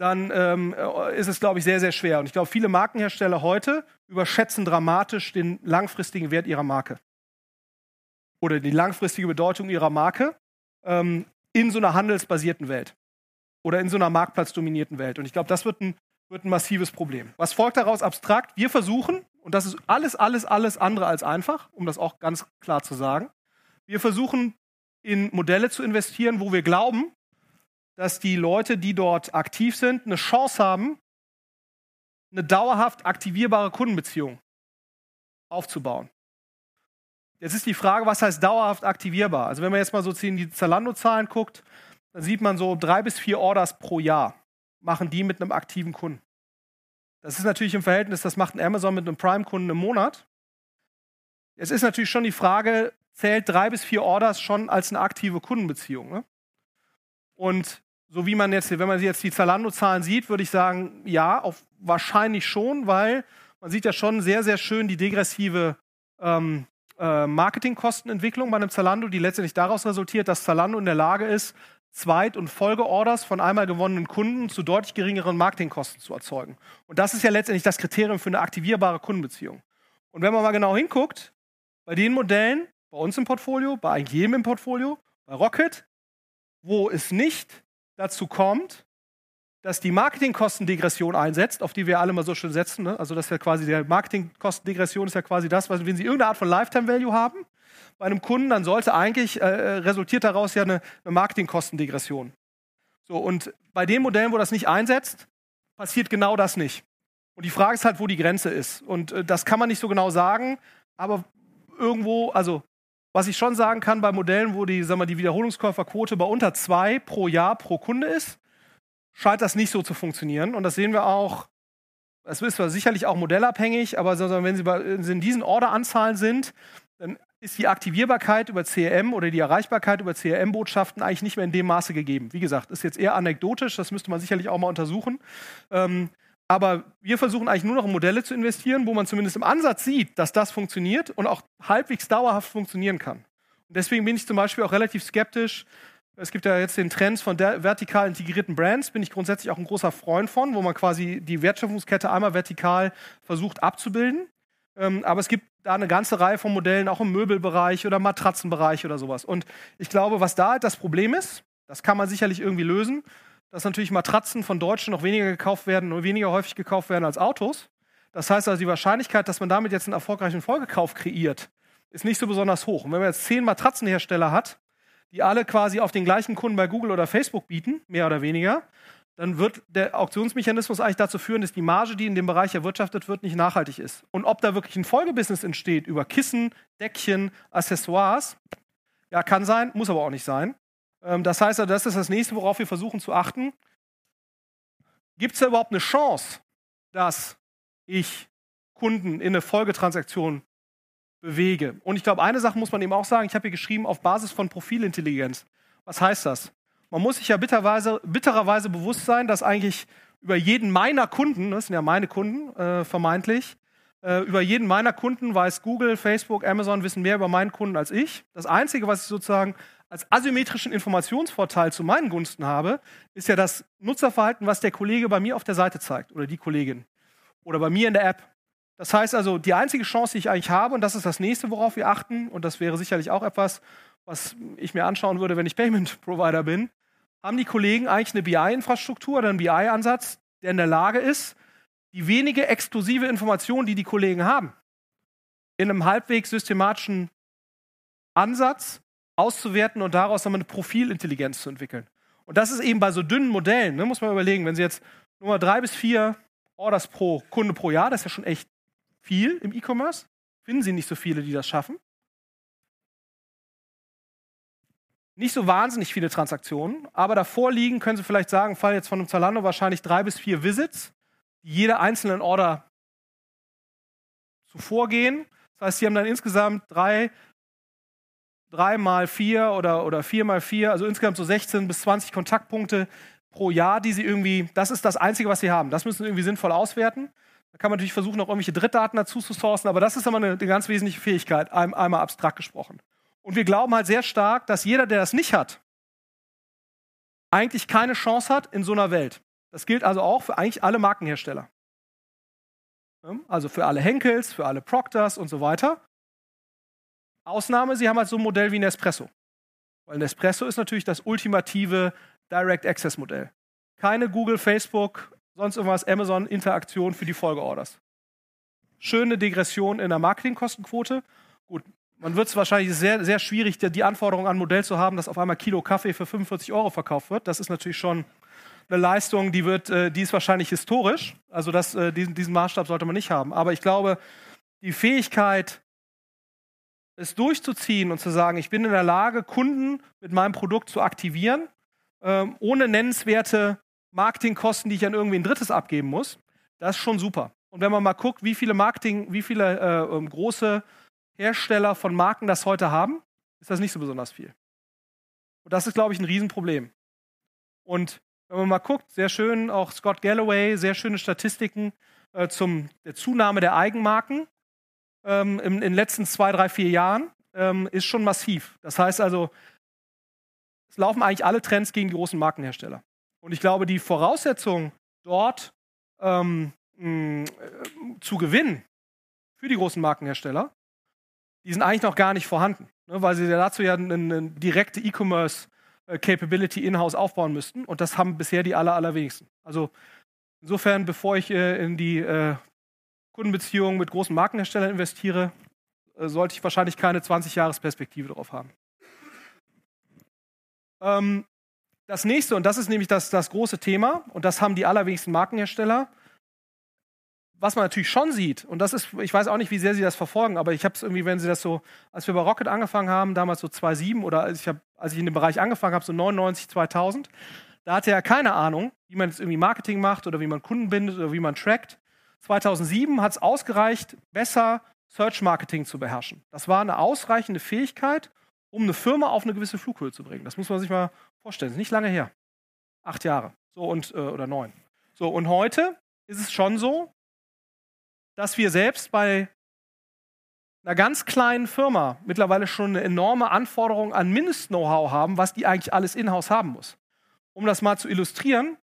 dann ähm, ist es, glaube ich, sehr, sehr schwer. Und ich glaube, viele Markenhersteller heute überschätzen dramatisch den langfristigen Wert ihrer Marke. Oder die langfristige Bedeutung ihrer Marke ähm, in so einer handelsbasierten Welt. Oder in so einer marktplatzdominierten Welt. Und ich glaube, das wird ein, wird ein massives Problem. Was folgt daraus abstrakt? Wir versuchen, und das ist alles, alles, alles andere als einfach, um das auch ganz klar zu sagen, wir versuchen in Modelle zu investieren, wo wir glauben, dass die Leute, die dort aktiv sind, eine Chance haben, eine dauerhaft aktivierbare Kundenbeziehung aufzubauen. Jetzt ist die Frage, was heißt dauerhaft aktivierbar? Also wenn man jetzt mal so in die Zalando-Zahlen guckt, dann sieht man so drei bis vier Orders pro Jahr machen die mit einem aktiven Kunden. Das ist natürlich im Verhältnis, das macht ein Amazon mit einem Prime-Kunden im Monat. Es ist natürlich schon die Frage, zählt drei bis vier Orders schon als eine aktive Kundenbeziehung. Ne? Und so wie man jetzt, wenn man jetzt die Zalando-Zahlen sieht, würde ich sagen, ja, auf, wahrscheinlich schon, weil man sieht ja schon sehr, sehr schön die degressive ähm, äh, Marketingkostenentwicklung bei einem Zalando, die letztendlich daraus resultiert, dass Zalando in der Lage ist, Zweit- und Folgeorders von einmal gewonnenen Kunden zu deutlich geringeren Marketingkosten zu erzeugen. Und das ist ja letztendlich das Kriterium für eine aktivierbare Kundenbeziehung. Und wenn man mal genau hinguckt, bei den Modellen, bei uns im Portfolio, bei eigentlich jedem im Portfolio, bei Rocket, wo es nicht dazu kommt, dass die Marketingkostendegression einsetzt, auf die wir alle mal so schön setzen. Ne? Also das ist ja quasi der Marketingkostendegression ist ja quasi das, was, wenn Sie irgendeine Art von Lifetime Value haben bei einem Kunden, dann sollte eigentlich äh, resultiert daraus ja eine, eine Marketingkostendegression. So und bei den Modellen, wo das nicht einsetzt, passiert genau das nicht. Und die Frage ist halt, wo die Grenze ist. Und äh, das kann man nicht so genau sagen, aber irgendwo, also was ich schon sagen kann bei Modellen, wo die, sagen wir, die Wiederholungskäuferquote bei unter zwei pro Jahr pro Kunde ist, scheint das nicht so zu funktionieren. Und das sehen wir auch, es ist sicherlich auch modellabhängig, aber wenn Sie in diesen Orderanzahlen sind, dann ist die Aktivierbarkeit über CRM oder die Erreichbarkeit über CRM-Botschaften eigentlich nicht mehr in dem Maße gegeben. Wie gesagt, ist jetzt eher anekdotisch, das müsste man sicherlich auch mal untersuchen. Ähm, aber wir versuchen eigentlich nur noch in Modelle zu investieren, wo man zumindest im Ansatz sieht, dass das funktioniert und auch halbwegs dauerhaft funktionieren kann. Und deswegen bin ich zum Beispiel auch relativ skeptisch. Es gibt ja jetzt den Trend von vertikal integrierten Brands, bin ich grundsätzlich auch ein großer Freund von, wo man quasi die Wertschöpfungskette einmal vertikal versucht abzubilden. Ähm, aber es gibt da eine ganze Reihe von Modellen, auch im Möbelbereich oder Matratzenbereich oder sowas. Und ich glaube, was da halt das Problem ist, das kann man sicherlich irgendwie lösen, dass natürlich Matratzen von Deutschen noch weniger gekauft werden, nur weniger häufig gekauft werden als Autos. Das heißt also, die Wahrscheinlichkeit, dass man damit jetzt einen erfolgreichen Folgekauf kreiert, ist nicht so besonders hoch. Und wenn man jetzt zehn Matratzenhersteller hat, die alle quasi auf den gleichen Kunden bei Google oder Facebook bieten, mehr oder weniger, dann wird der Auktionsmechanismus eigentlich dazu führen, dass die Marge, die in dem Bereich erwirtschaftet wird, nicht nachhaltig ist. Und ob da wirklich ein Folgebusiness entsteht über Kissen, Deckchen, Accessoires, ja, kann sein, muss aber auch nicht sein. Ähm, das heißt, das ist das nächste, worauf wir versuchen zu achten. Gibt es da überhaupt eine Chance, dass ich Kunden in eine Folgetransaktion bewege? Und ich glaube, eine Sache muss man eben auch sagen, ich habe hier geschrieben, auf Basis von Profilintelligenz. Was heißt das? Man muss sich ja bitterweise, bittererweise bewusst sein, dass eigentlich über jeden meiner Kunden, das sind ja meine Kunden äh, vermeintlich, äh, über jeden meiner Kunden weiß Google, Facebook, Amazon wissen mehr über meinen Kunden als ich. Das Einzige, was ich sozusagen als asymmetrischen Informationsvorteil zu meinen Gunsten habe, ist ja das Nutzerverhalten, was der Kollege bei mir auf der Seite zeigt oder die Kollegin oder bei mir in der App. Das heißt also, die einzige Chance, die ich eigentlich habe, und das ist das nächste, worauf wir achten, und das wäre sicherlich auch etwas, was ich mir anschauen würde, wenn ich Payment Provider bin, haben die Kollegen eigentlich eine BI-Infrastruktur oder einen BI-Ansatz, der in der Lage ist, die wenige exklusive Information, die die Kollegen haben, in einem halbwegs systematischen Ansatz auszuwerten und daraus dann eine Profilintelligenz zu entwickeln. Und das ist eben bei so dünnen Modellen, ne, muss man überlegen, wenn Sie jetzt nur mal drei bis vier Orders pro Kunde pro Jahr, das ist ja schon echt viel im E-Commerce, finden Sie nicht so viele, die das schaffen. Nicht so wahnsinnig viele Transaktionen, aber davor liegen, können Sie vielleicht sagen, Fall jetzt von einem Zalando wahrscheinlich drei bis vier Visits, die jede einzelnen Order zuvor gehen. Das heißt, Sie haben dann insgesamt drei drei mal vier oder, oder vier mal vier, also insgesamt so 16 bis 20 Kontaktpunkte pro Jahr, die sie irgendwie, das ist das Einzige, was sie haben. Das müssen sie irgendwie sinnvoll auswerten. Da kann man natürlich versuchen, noch irgendwelche Drittdaten dazu zu sourcen, aber das ist immer eine, eine ganz wesentliche Fähigkeit, einmal abstrakt gesprochen. Und wir glauben halt sehr stark, dass jeder, der das nicht hat, eigentlich keine Chance hat in so einer Welt. Das gilt also auch für eigentlich alle Markenhersteller. Also für alle Henkels, für alle Proctors und so weiter. Ausnahme, sie haben halt so ein Modell wie Nespresso. Weil Nespresso ist natürlich das ultimative Direct Access Modell. Keine Google, Facebook, sonst irgendwas, Amazon Interaktion für die Folgeorders. Schöne Degression in der Marketingkostenquote. Gut, man wird es wahrscheinlich sehr, sehr schwierig, die Anforderung an ein Modell zu haben, dass auf einmal Kilo Kaffee für 45 Euro verkauft wird. Das ist natürlich schon eine Leistung, die, wird, äh, die ist wahrscheinlich historisch. Also das, äh, diesen, diesen Maßstab sollte man nicht haben. Aber ich glaube, die Fähigkeit, es durchzuziehen und zu sagen, ich bin in der Lage, Kunden mit meinem Produkt zu aktivieren, ähm, ohne nennenswerte Marketingkosten, die ich an irgendwie ein Drittes abgeben muss, das ist schon super. Und wenn man mal guckt, wie viele Marketing, wie viele äh, ähm, große Hersteller von Marken das heute haben, ist das nicht so besonders viel. Und das ist, glaube ich, ein Riesenproblem. Und wenn man mal guckt, sehr schön, auch Scott Galloway, sehr schöne Statistiken äh, zum der Zunahme der Eigenmarken ähm, in, in den letzten zwei, drei, vier Jahren, ähm, ist schon massiv. Das heißt also, es laufen eigentlich alle Trends gegen die großen Markenhersteller. Und ich glaube, die Voraussetzung, dort ähm, mh, äh, zu gewinnen für die großen Markenhersteller, die sind eigentlich noch gar nicht vorhanden, ne, weil sie dazu ja eine, eine direkte E-Commerce-Capability in-house aufbauen müssten. Und das haben bisher die aller, allerwenigsten. Also insofern, bevor ich äh, in die äh, Kundenbeziehungen mit großen Markenherstellern investiere, äh, sollte ich wahrscheinlich keine 20-Jahres-Perspektive darauf haben. Ähm, das nächste, und das ist nämlich das, das große Thema, und das haben die allerwenigsten Markenhersteller, was man natürlich schon sieht, und das ist, ich weiß auch nicht, wie sehr sie das verfolgen, aber ich habe es irgendwie, wenn sie das so, als wir bei Rocket angefangen haben, damals so 2007 oder als ich, hab, als ich in dem Bereich angefangen habe, so 99, 2000, da hatte er keine Ahnung, wie man jetzt irgendwie Marketing macht oder wie man Kunden bindet oder wie man trackt. 2007 hat es ausgereicht, besser Search Marketing zu beherrschen. Das war eine ausreichende Fähigkeit, um eine Firma auf eine gewisse Flughöhe zu bringen. Das muss man sich mal vorstellen. Das ist nicht lange her. Acht Jahre. So und, äh, oder neun. So, und heute ist es schon so, dass wir selbst bei einer ganz kleinen Firma mittlerweile schon eine enorme Anforderung an Mindest-Know-how haben, was die eigentlich alles in-house haben muss. Um das mal zu illustrieren,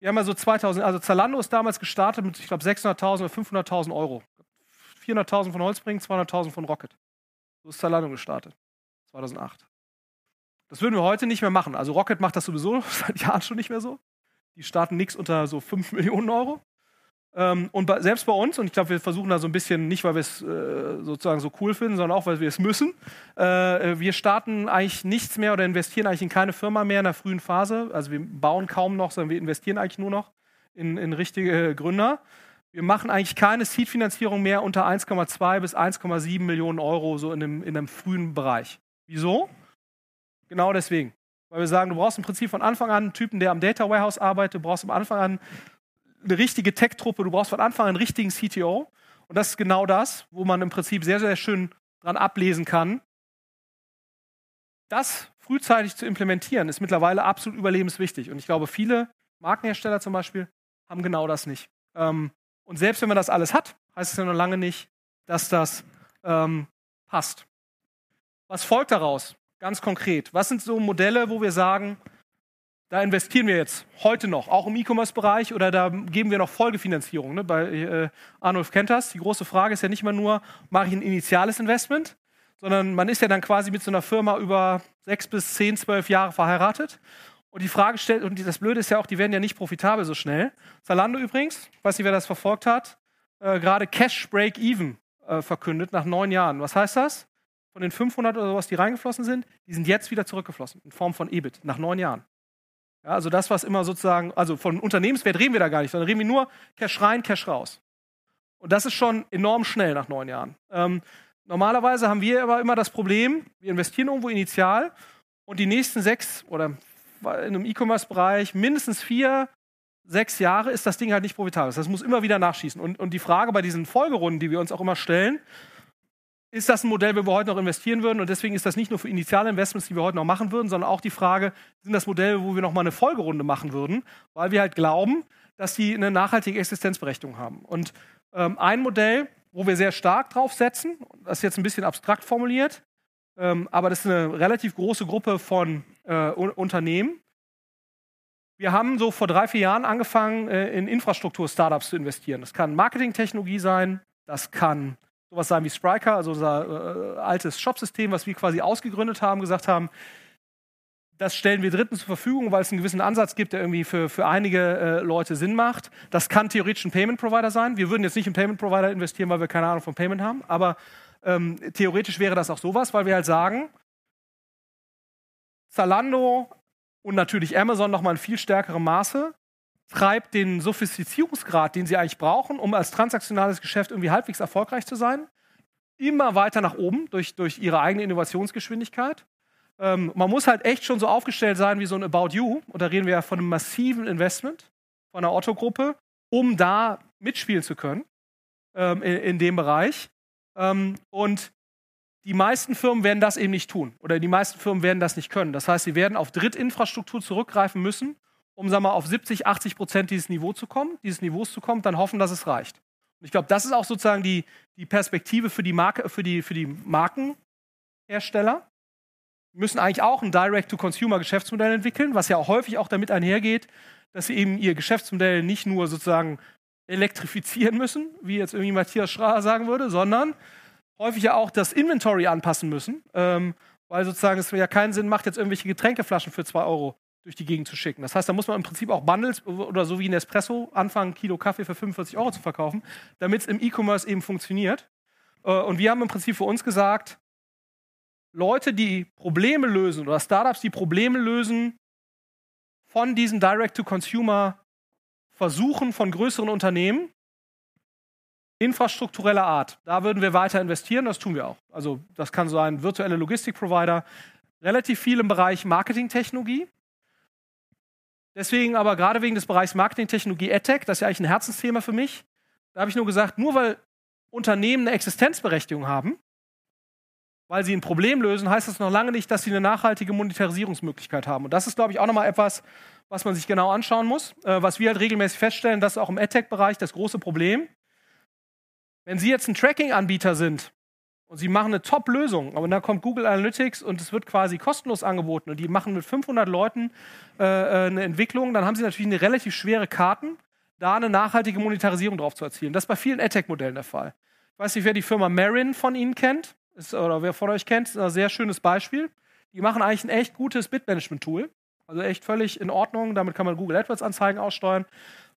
wir haben ja so 2000, also Zalando ist damals gestartet mit, ich glaube, 600.000 oder 500.000 Euro. 400.000 von Holzbring, 200.000 von Rocket. So ist Zalando gestartet. 2008. Das würden wir heute nicht mehr machen. Also Rocket macht das sowieso seit Jahren schon nicht mehr so. Die starten nichts unter so 5 Millionen Euro. Ähm, und bei, selbst bei uns, und ich glaube, wir versuchen da so ein bisschen, nicht weil wir es äh, sozusagen so cool finden, sondern auch, weil wir es müssen, äh, wir starten eigentlich nichts mehr oder investieren eigentlich in keine Firma mehr in der frühen Phase. Also wir bauen kaum noch, sondern wir investieren eigentlich nur noch in, in richtige Gründer. Wir machen eigentlich keine Seed-Finanzierung mehr unter 1,2 bis 1,7 Millionen Euro, so in einem, in einem frühen Bereich. Wieso? Genau deswegen. Weil wir sagen, du brauchst im Prinzip von Anfang an einen Typen, der am Data Warehouse arbeitet, du brauchst am Anfang an eine richtige Tech-Truppe, du brauchst von Anfang an einen richtigen CTO. Und das ist genau das, wo man im Prinzip sehr, sehr schön dran ablesen kann. Das frühzeitig zu implementieren, ist mittlerweile absolut überlebenswichtig. Und ich glaube, viele Markenhersteller zum Beispiel haben genau das nicht. Ähm, und selbst wenn man das alles hat, heißt es ja noch lange nicht, dass das ähm, passt. Was folgt daraus? Ganz konkret. Was sind so Modelle, wo wir sagen, da investieren wir jetzt heute noch, auch im E-Commerce-Bereich oder da geben wir noch Folgefinanzierung. Ne? Bei äh, Arnulf kennt das. Die große Frage ist ja nicht mal nur, mache ich ein initiales Investment, sondern man ist ja dann quasi mit so einer Firma über sechs bis zehn, zwölf Jahre verheiratet. Und die Frage stellt, und das Blöde ist ja auch, die werden ja nicht profitabel so schnell. Zalando übrigens, weiß nicht, wer das verfolgt hat, äh, gerade Cash Break Even äh, verkündet nach neun Jahren. Was heißt das? Von den 500 oder sowas, die reingeflossen sind, die sind jetzt wieder zurückgeflossen in Form von EBIT nach neun Jahren. Ja, also das, was immer sozusagen, also von Unternehmenswert reden wir da gar nicht, sondern reden wir nur Cash rein, Cash raus. Und das ist schon enorm schnell nach neun Jahren. Ähm, normalerweise haben wir aber immer das Problem, wir investieren irgendwo initial und die nächsten sechs oder in einem E-Commerce-Bereich mindestens vier, sechs Jahre ist das Ding halt nicht profitabel. Das muss immer wieder nachschießen. Und, und die Frage bei diesen Folgerunden, die wir uns auch immer stellen, ist das ein Modell, wo wir heute noch investieren würden? Und deswegen ist das nicht nur für initiale Investments, die wir heute noch machen würden, sondern auch die Frage, sind das Modelle, wo wir noch mal eine Folgerunde machen würden, weil wir halt glauben, dass die eine nachhaltige Existenzberechtigung haben. Und ähm, ein Modell, wo wir sehr stark drauf setzen, das ist jetzt ein bisschen abstrakt formuliert, ähm, aber das ist eine relativ große Gruppe von äh, Unternehmen. Wir haben so vor drei, vier Jahren angefangen, äh, in Infrastruktur-Startups zu investieren. Das kann Marketingtechnologie sein, das kann sowas sein wie Spryker, also unser äh, altes Shopsystem, was wir quasi ausgegründet haben, gesagt haben, das stellen wir Dritten zur Verfügung, weil es einen gewissen Ansatz gibt, der irgendwie für, für einige äh, Leute Sinn macht. Das kann theoretisch ein Payment Provider sein. Wir würden jetzt nicht in Payment Provider investieren, weil wir keine Ahnung von Payment haben, aber ähm, theoretisch wäre das auch sowas, weil wir halt sagen, Zalando und natürlich Amazon nochmal in viel stärkerem Maße treibt den Sophistizierungsgrad, den sie eigentlich brauchen, um als transaktionales Geschäft irgendwie halbwegs erfolgreich zu sein, immer weiter nach oben durch, durch ihre eigene Innovationsgeschwindigkeit. Ähm, man muss halt echt schon so aufgestellt sein wie so ein About You, und da reden wir ja von einem massiven Investment von einer Otto-Gruppe, um da mitspielen zu können ähm, in, in, dem Bereich. Ähm, und die meisten Firmen werden das eben nicht tun oder die meisten Firmen werden das nicht können. Das heißt, sie werden auf Drittinfrastruktur zurückgreifen müssen, um sagen wir, auf 70, 80 Prozent dieses Niveau zu kommen, dieses Niveaus zu kommen, dann hoffen, dass es reicht. Und ich glaube, das ist auch sozusagen die, die Perspektive für die, Marke, für, die, für die Markenhersteller. Die müssen eigentlich auch ein Direct-to-Consumer-Geschäftsmodell entwickeln, was ja auch häufig auch damit einhergeht, dass sie eben ihr Geschäftsmodell nicht nur sozusagen elektrifizieren müssen, wie jetzt irgendwie Matthias Schraer sagen würde, sondern häufig ja auch das Inventory anpassen müssen, ähm, weil sozusagen es ja keinen Sinn macht, jetzt irgendwelche Getränkeflaschen für 2 Euro durch die Gegend zu schicken. Das heißt, da muss man im Prinzip auch Bundles oder so wie Nespresso anfangen, Kilo Kaffee für 45 Euro zu verkaufen, damit es im E-Commerce eben funktioniert. Äh, und wir haben im Prinzip für uns gesagt, Leute, die Probleme lösen oder Startups, die Probleme lösen von diesen Direct-to-Consumer-Versuchen von größeren Unternehmen, infrastruktureller Art, da würden wir weiter investieren, das tun wir auch. Also das kann sein virtuelle Logistikprovider, relativ viel im Bereich Marketingtechnologie. Deswegen aber gerade wegen des Bereichs Marketingtechnologie EdTech, das ist ja eigentlich ein Herzensthema für mich, da habe ich nur gesagt, nur weil Unternehmen eine Existenzberechtigung haben, weil sie ein Problem lösen, heißt das noch lange nicht, dass sie eine nachhaltige Monetarisierungsmöglichkeit haben. Und das ist, glaube ich, auch nochmal etwas, was man sich genau anschauen muss. Äh, was wir halt regelmäßig feststellen, das ist auch im EdTech-Bereich das große Problem. Wenn Sie jetzt ein Tracking-Anbieter sind und sie machen eine Top-Lösung, aber dann kommt Google Analytics und es wird quasi kostenlos angeboten und die machen mit 500 Leuten äh, äh, eine Entwicklung, dann haben sie natürlich eine relativ schwere Karten, da eine nachhaltige Monetarisierung drauf zu erzielen. Das ist bei vielen AdTech-Modellen der Fall. Ich weiß nicht, wer die Firma Marin von Ihnen kennt, ist, oder wer von euch kennt, ist ein sehr schönes Beispiel. Die machen eigentlich ein echt gutes Bitmanagement-Tool. Also echt völlig in Ordnung. Damit kann man Google AdWords-Anzeigen aussteuern.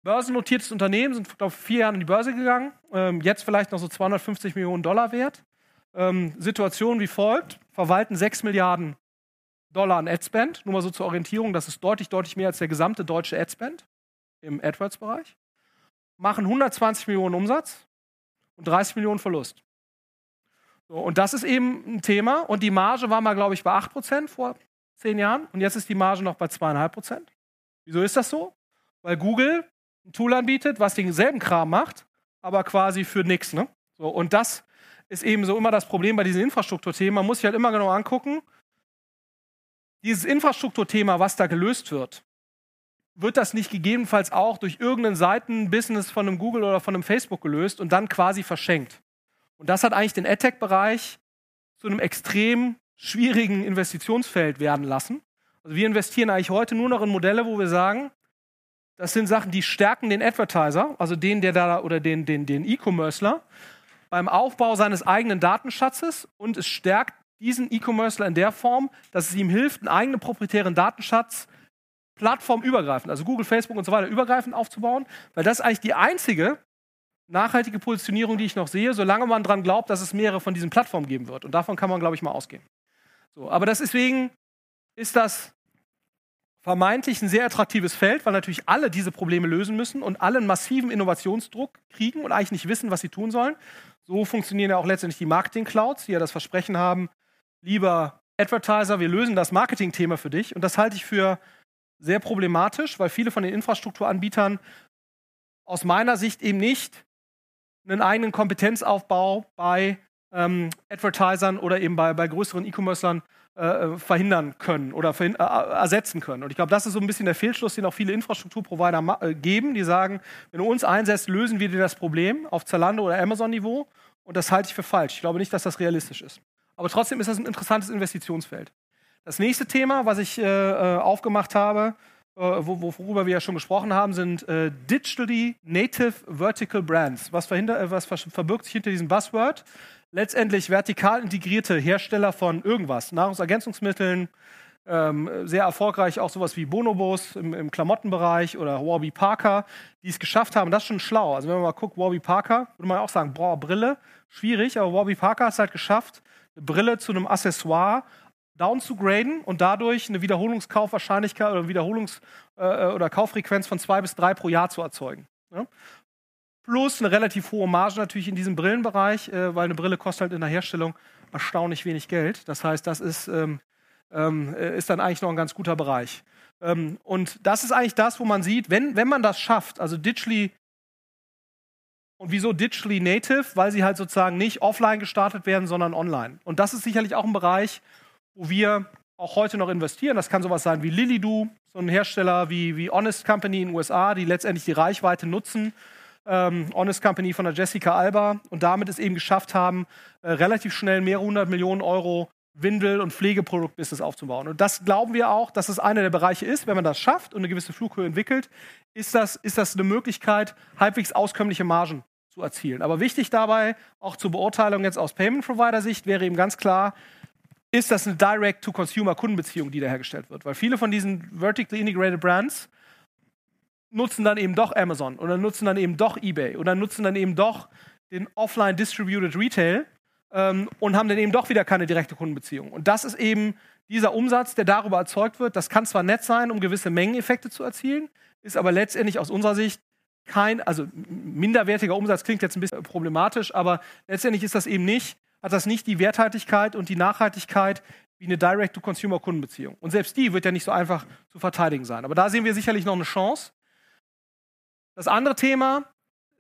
Börsennotiertes Unternehmen, sind vor vier Jahren in die Börse gegangen. Ähm, jetzt vielleicht noch so 250 Millionen Dollar wert ähm, Situation wie folgt: Verwalten 6 Milliarden Dollar an Adspend, nur mal so zur Orientierung, das ist deutlich, deutlich mehr als der gesamte deutsche Adspend im AdWords-Bereich. Machen 120 Millionen Umsatz und 30 Millionen Verlust. So, und das ist eben ein Thema. Und die Marge war mal, glaube ich, bei 8% vor zehn Jahren. Und jetzt ist die Marge noch bei 2,5%. Wieso ist das so? Weil Google ein Tool anbietet, was denselben Kram macht, aber quasi für nichts. Ne? So, und das ist eben so immer das Problem bei diesen Infrastrukturthemen. Man muss sich halt immer genau angucken, dieses Infrastrukturthema, was da gelöst wird, wird das nicht gegebenenfalls auch durch irgendein Seitenbusiness von einem Google oder von einem Facebook gelöst und dann quasi verschenkt. Und das hat eigentlich den AdTech-Bereich zu einem extrem schwierigen Investitionsfeld werden lassen. Also wir investieren eigentlich heute nur noch in Modelle, wo wir sagen, das sind Sachen, die stärken den Advertiser, also den, der da oder den, den, den E-Commercer beim Aufbau seines eigenen Datenschatzes und es stärkt diesen E-Commercer in der Form, dass es ihm hilft, einen eigenen proprietären Datenschatz plattformübergreifend, also Google, Facebook und so weiter, übergreifend aufzubauen, weil das ist eigentlich die einzige nachhaltige Positionierung, die ich noch sehe, solange man daran glaubt, dass es mehrere von diesen Plattformen geben wird. Und davon kann man, glaube ich, mal ausgehen. So, aber deswegen ist das vermeintlich ein sehr attraktives Feld, weil natürlich alle diese Probleme lösen müssen und alle einen massiven Innovationsdruck kriegen und eigentlich nicht wissen, was sie tun sollen. So funktionieren ja auch letztendlich die Marketing-Clouds, die ja das Versprechen haben, lieber Advertiser, wir lösen das Marketing-Thema für dich. Und das halte ich für sehr problematisch, weil viele von den Infrastrukturanbietern aus meiner Sicht eben nicht einen eigenen Kompetenzaufbau bei ähm, Advertisern oder eben bei, bei größeren E-Commercern äh, äh verhindern können oder verhin äh, ersetzen können. Und ich glaube, das ist so ein bisschen der Fehlschluss, den auch viele Infrastrukturprovider äh, geben, die sagen, wenn du uns einsetzt, lösen wir dir das Problem auf Zalando oder Amazon-Niveau. Und das halte ich für falsch. Ich glaube nicht, dass das realistisch ist. Aber trotzdem ist das ein interessantes Investitionsfeld. Das nächste Thema, was ich äh, äh aufgemacht habe, äh, worüber wir ja schon gesprochen haben, sind äh, Digitally Native Vertical Brands. Was, äh, was verbirgt sich hinter diesem Buzzword? Letztendlich vertikal integrierte Hersteller von irgendwas, Nahrungsergänzungsmitteln, ähm, sehr erfolgreich auch sowas wie Bonobos im, im, Klamottenbereich oder Warby Parker, die es geschafft haben. Das ist schon schlau. Also wenn man mal guckt, Warby Parker, würde man auch sagen, boah, Brille, schwierig, aber Warby Parker hat es halt geschafft, eine Brille zu einem Accessoire down zu graden und dadurch eine Wiederholungskaufwahrscheinlichkeit oder Wiederholungs- äh, oder Kauffrequenz von zwei bis drei pro Jahr zu erzeugen. Ja? Plus eine relativ hohe Marge natürlich in diesem Brillenbereich, äh, weil eine Brille kostet halt in der Herstellung erstaunlich wenig Geld. Das heißt, das ist, ähm, ähm, äh, ist dann eigentlich noch ein ganz guter Bereich. Ähm, und das ist eigentlich das, wo man sieht, wenn, wenn man das schafft, also digitally und wieso digitally native? Weil sie halt sozusagen nicht offline gestartet werden, sondern online. Und das ist sicherlich auch ein Bereich, wo wir auch heute noch investieren. Das kann sowas sein wie Lilido, so ein Hersteller wie, wie Honest Company in den USA, die letztendlich die Reichweite nutzen. Ähm, Honest Company von der Jessica Alba und damit es eben geschafft haben, äh, relativ schnell mehrere hundert Millionen Euro Windel- und Pflegeproduktbusiness aufzubauen. Und das glauben wir auch, dass es einer der Bereiche ist, wenn man das schafft und eine gewisse Flughöhe entwickelt, ist das, ist das eine Möglichkeit, halbwegs auskömmliche Margen zu erzielen. Aber wichtig dabei, auch zur Beurteilung jetzt aus Payment Provider Sicht, wäre eben ganz klar, ist das eine Direct-to-Consumer-Kundenbeziehung, die da hergestellt wird. Weil viele von diesen vertically integrated Brands nutzen dann eben doch Amazon oder nutzen dann eben doch eBay oder nutzen dann eben doch den Offline Distributed Retail ähm, und haben dann eben doch wieder keine direkte Kundenbeziehung. Und das ist eben dieser Umsatz, der darüber erzeugt wird. Das kann zwar nett sein, um gewisse Mengeneffekte zu erzielen, ist aber letztendlich aus unserer Sicht kein, also minderwertiger Umsatz klingt jetzt ein bisschen problematisch, aber letztendlich ist das eben nicht, hat das nicht die Werthaltigkeit und die Nachhaltigkeit wie eine Direct-to-Consumer-Kundenbeziehung. Und selbst die wird ja nicht so einfach zu verteidigen sein. Aber da sehen wir sicherlich noch eine Chance. Das andere Thema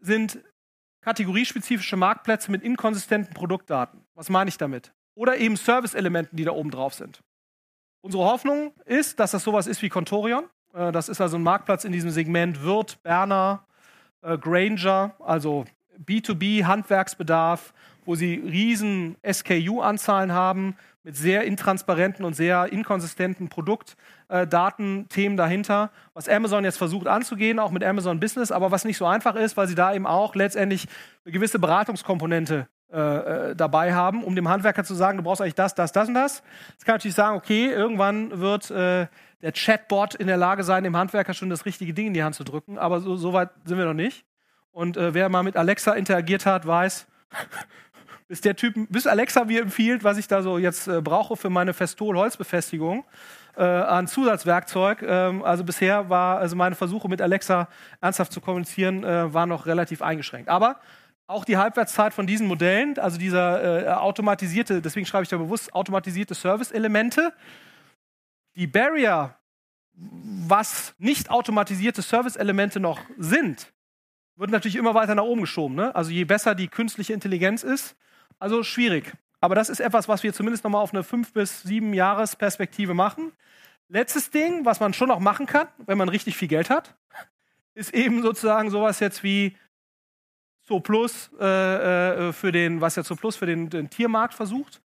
sind kategoriespezifische Marktplätze mit inkonsistenten Produktdaten. Was meine ich damit? Oder eben Service-Elementen, die da oben drauf sind. Unsere Hoffnung ist, dass das sowas ist wie Contorion. Äh, das ist also ein Marktplatz in diesem Segment Wirt, Berner, äh, Granger, also B2B, Handwerksbedarf, wo sie riesen SKU-Anzahlen haben, mit sehr intransparenten und sehr inkonsistenten Produktdatenthemen äh, dahinter, was Amazon jetzt versucht anzugehen, auch mit Amazon Business, aber was nicht so einfach ist, weil sie da eben auch letztendlich eine gewisse Beratungskomponente äh, äh, dabei haben, um dem Handwerker zu sagen, du brauchst eigentlich das, das, das und das. Jetzt kann natürlich sagen, okay, irgendwann wird äh, der Chatbot in der Lage sein, dem Handwerker schon das richtige Ding in die Hand zu drücken, aber so, so weit sind wir noch nicht. Und äh, wer mal mit Alexa interagiert hat, weiß, bis der Typ, bis Alexa mir empfiehlt, was ich da so jetzt äh, brauche für meine Festol-Holzbefestigung äh, an Zusatzwerkzeug. Ähm, also bisher war, also meine Versuche mit Alexa ernsthaft zu kommunizieren, äh, waren noch relativ eingeschränkt. Aber auch die Halbwertszeit von diesen Modellen, also dieser äh, automatisierte, deswegen schreibe ich da bewusst automatisierte Service-Elemente, die Barrier, was nicht automatisierte Service-Elemente noch sind, wird natürlich immer weiter nach oben geschoben. Ne? Also je besser die künstliche Intelligenz ist, also schwierig. Aber das ist etwas, was wir zumindest nochmal auf eine fünf bis sieben Jahres Perspektive machen. Letztes Ding, was man schon noch machen kann, wenn man richtig viel Geld hat, ist eben sozusagen sowas jetzt wie So Plus äh, äh für den, was ja So Plus für den, den Tiermarkt versucht.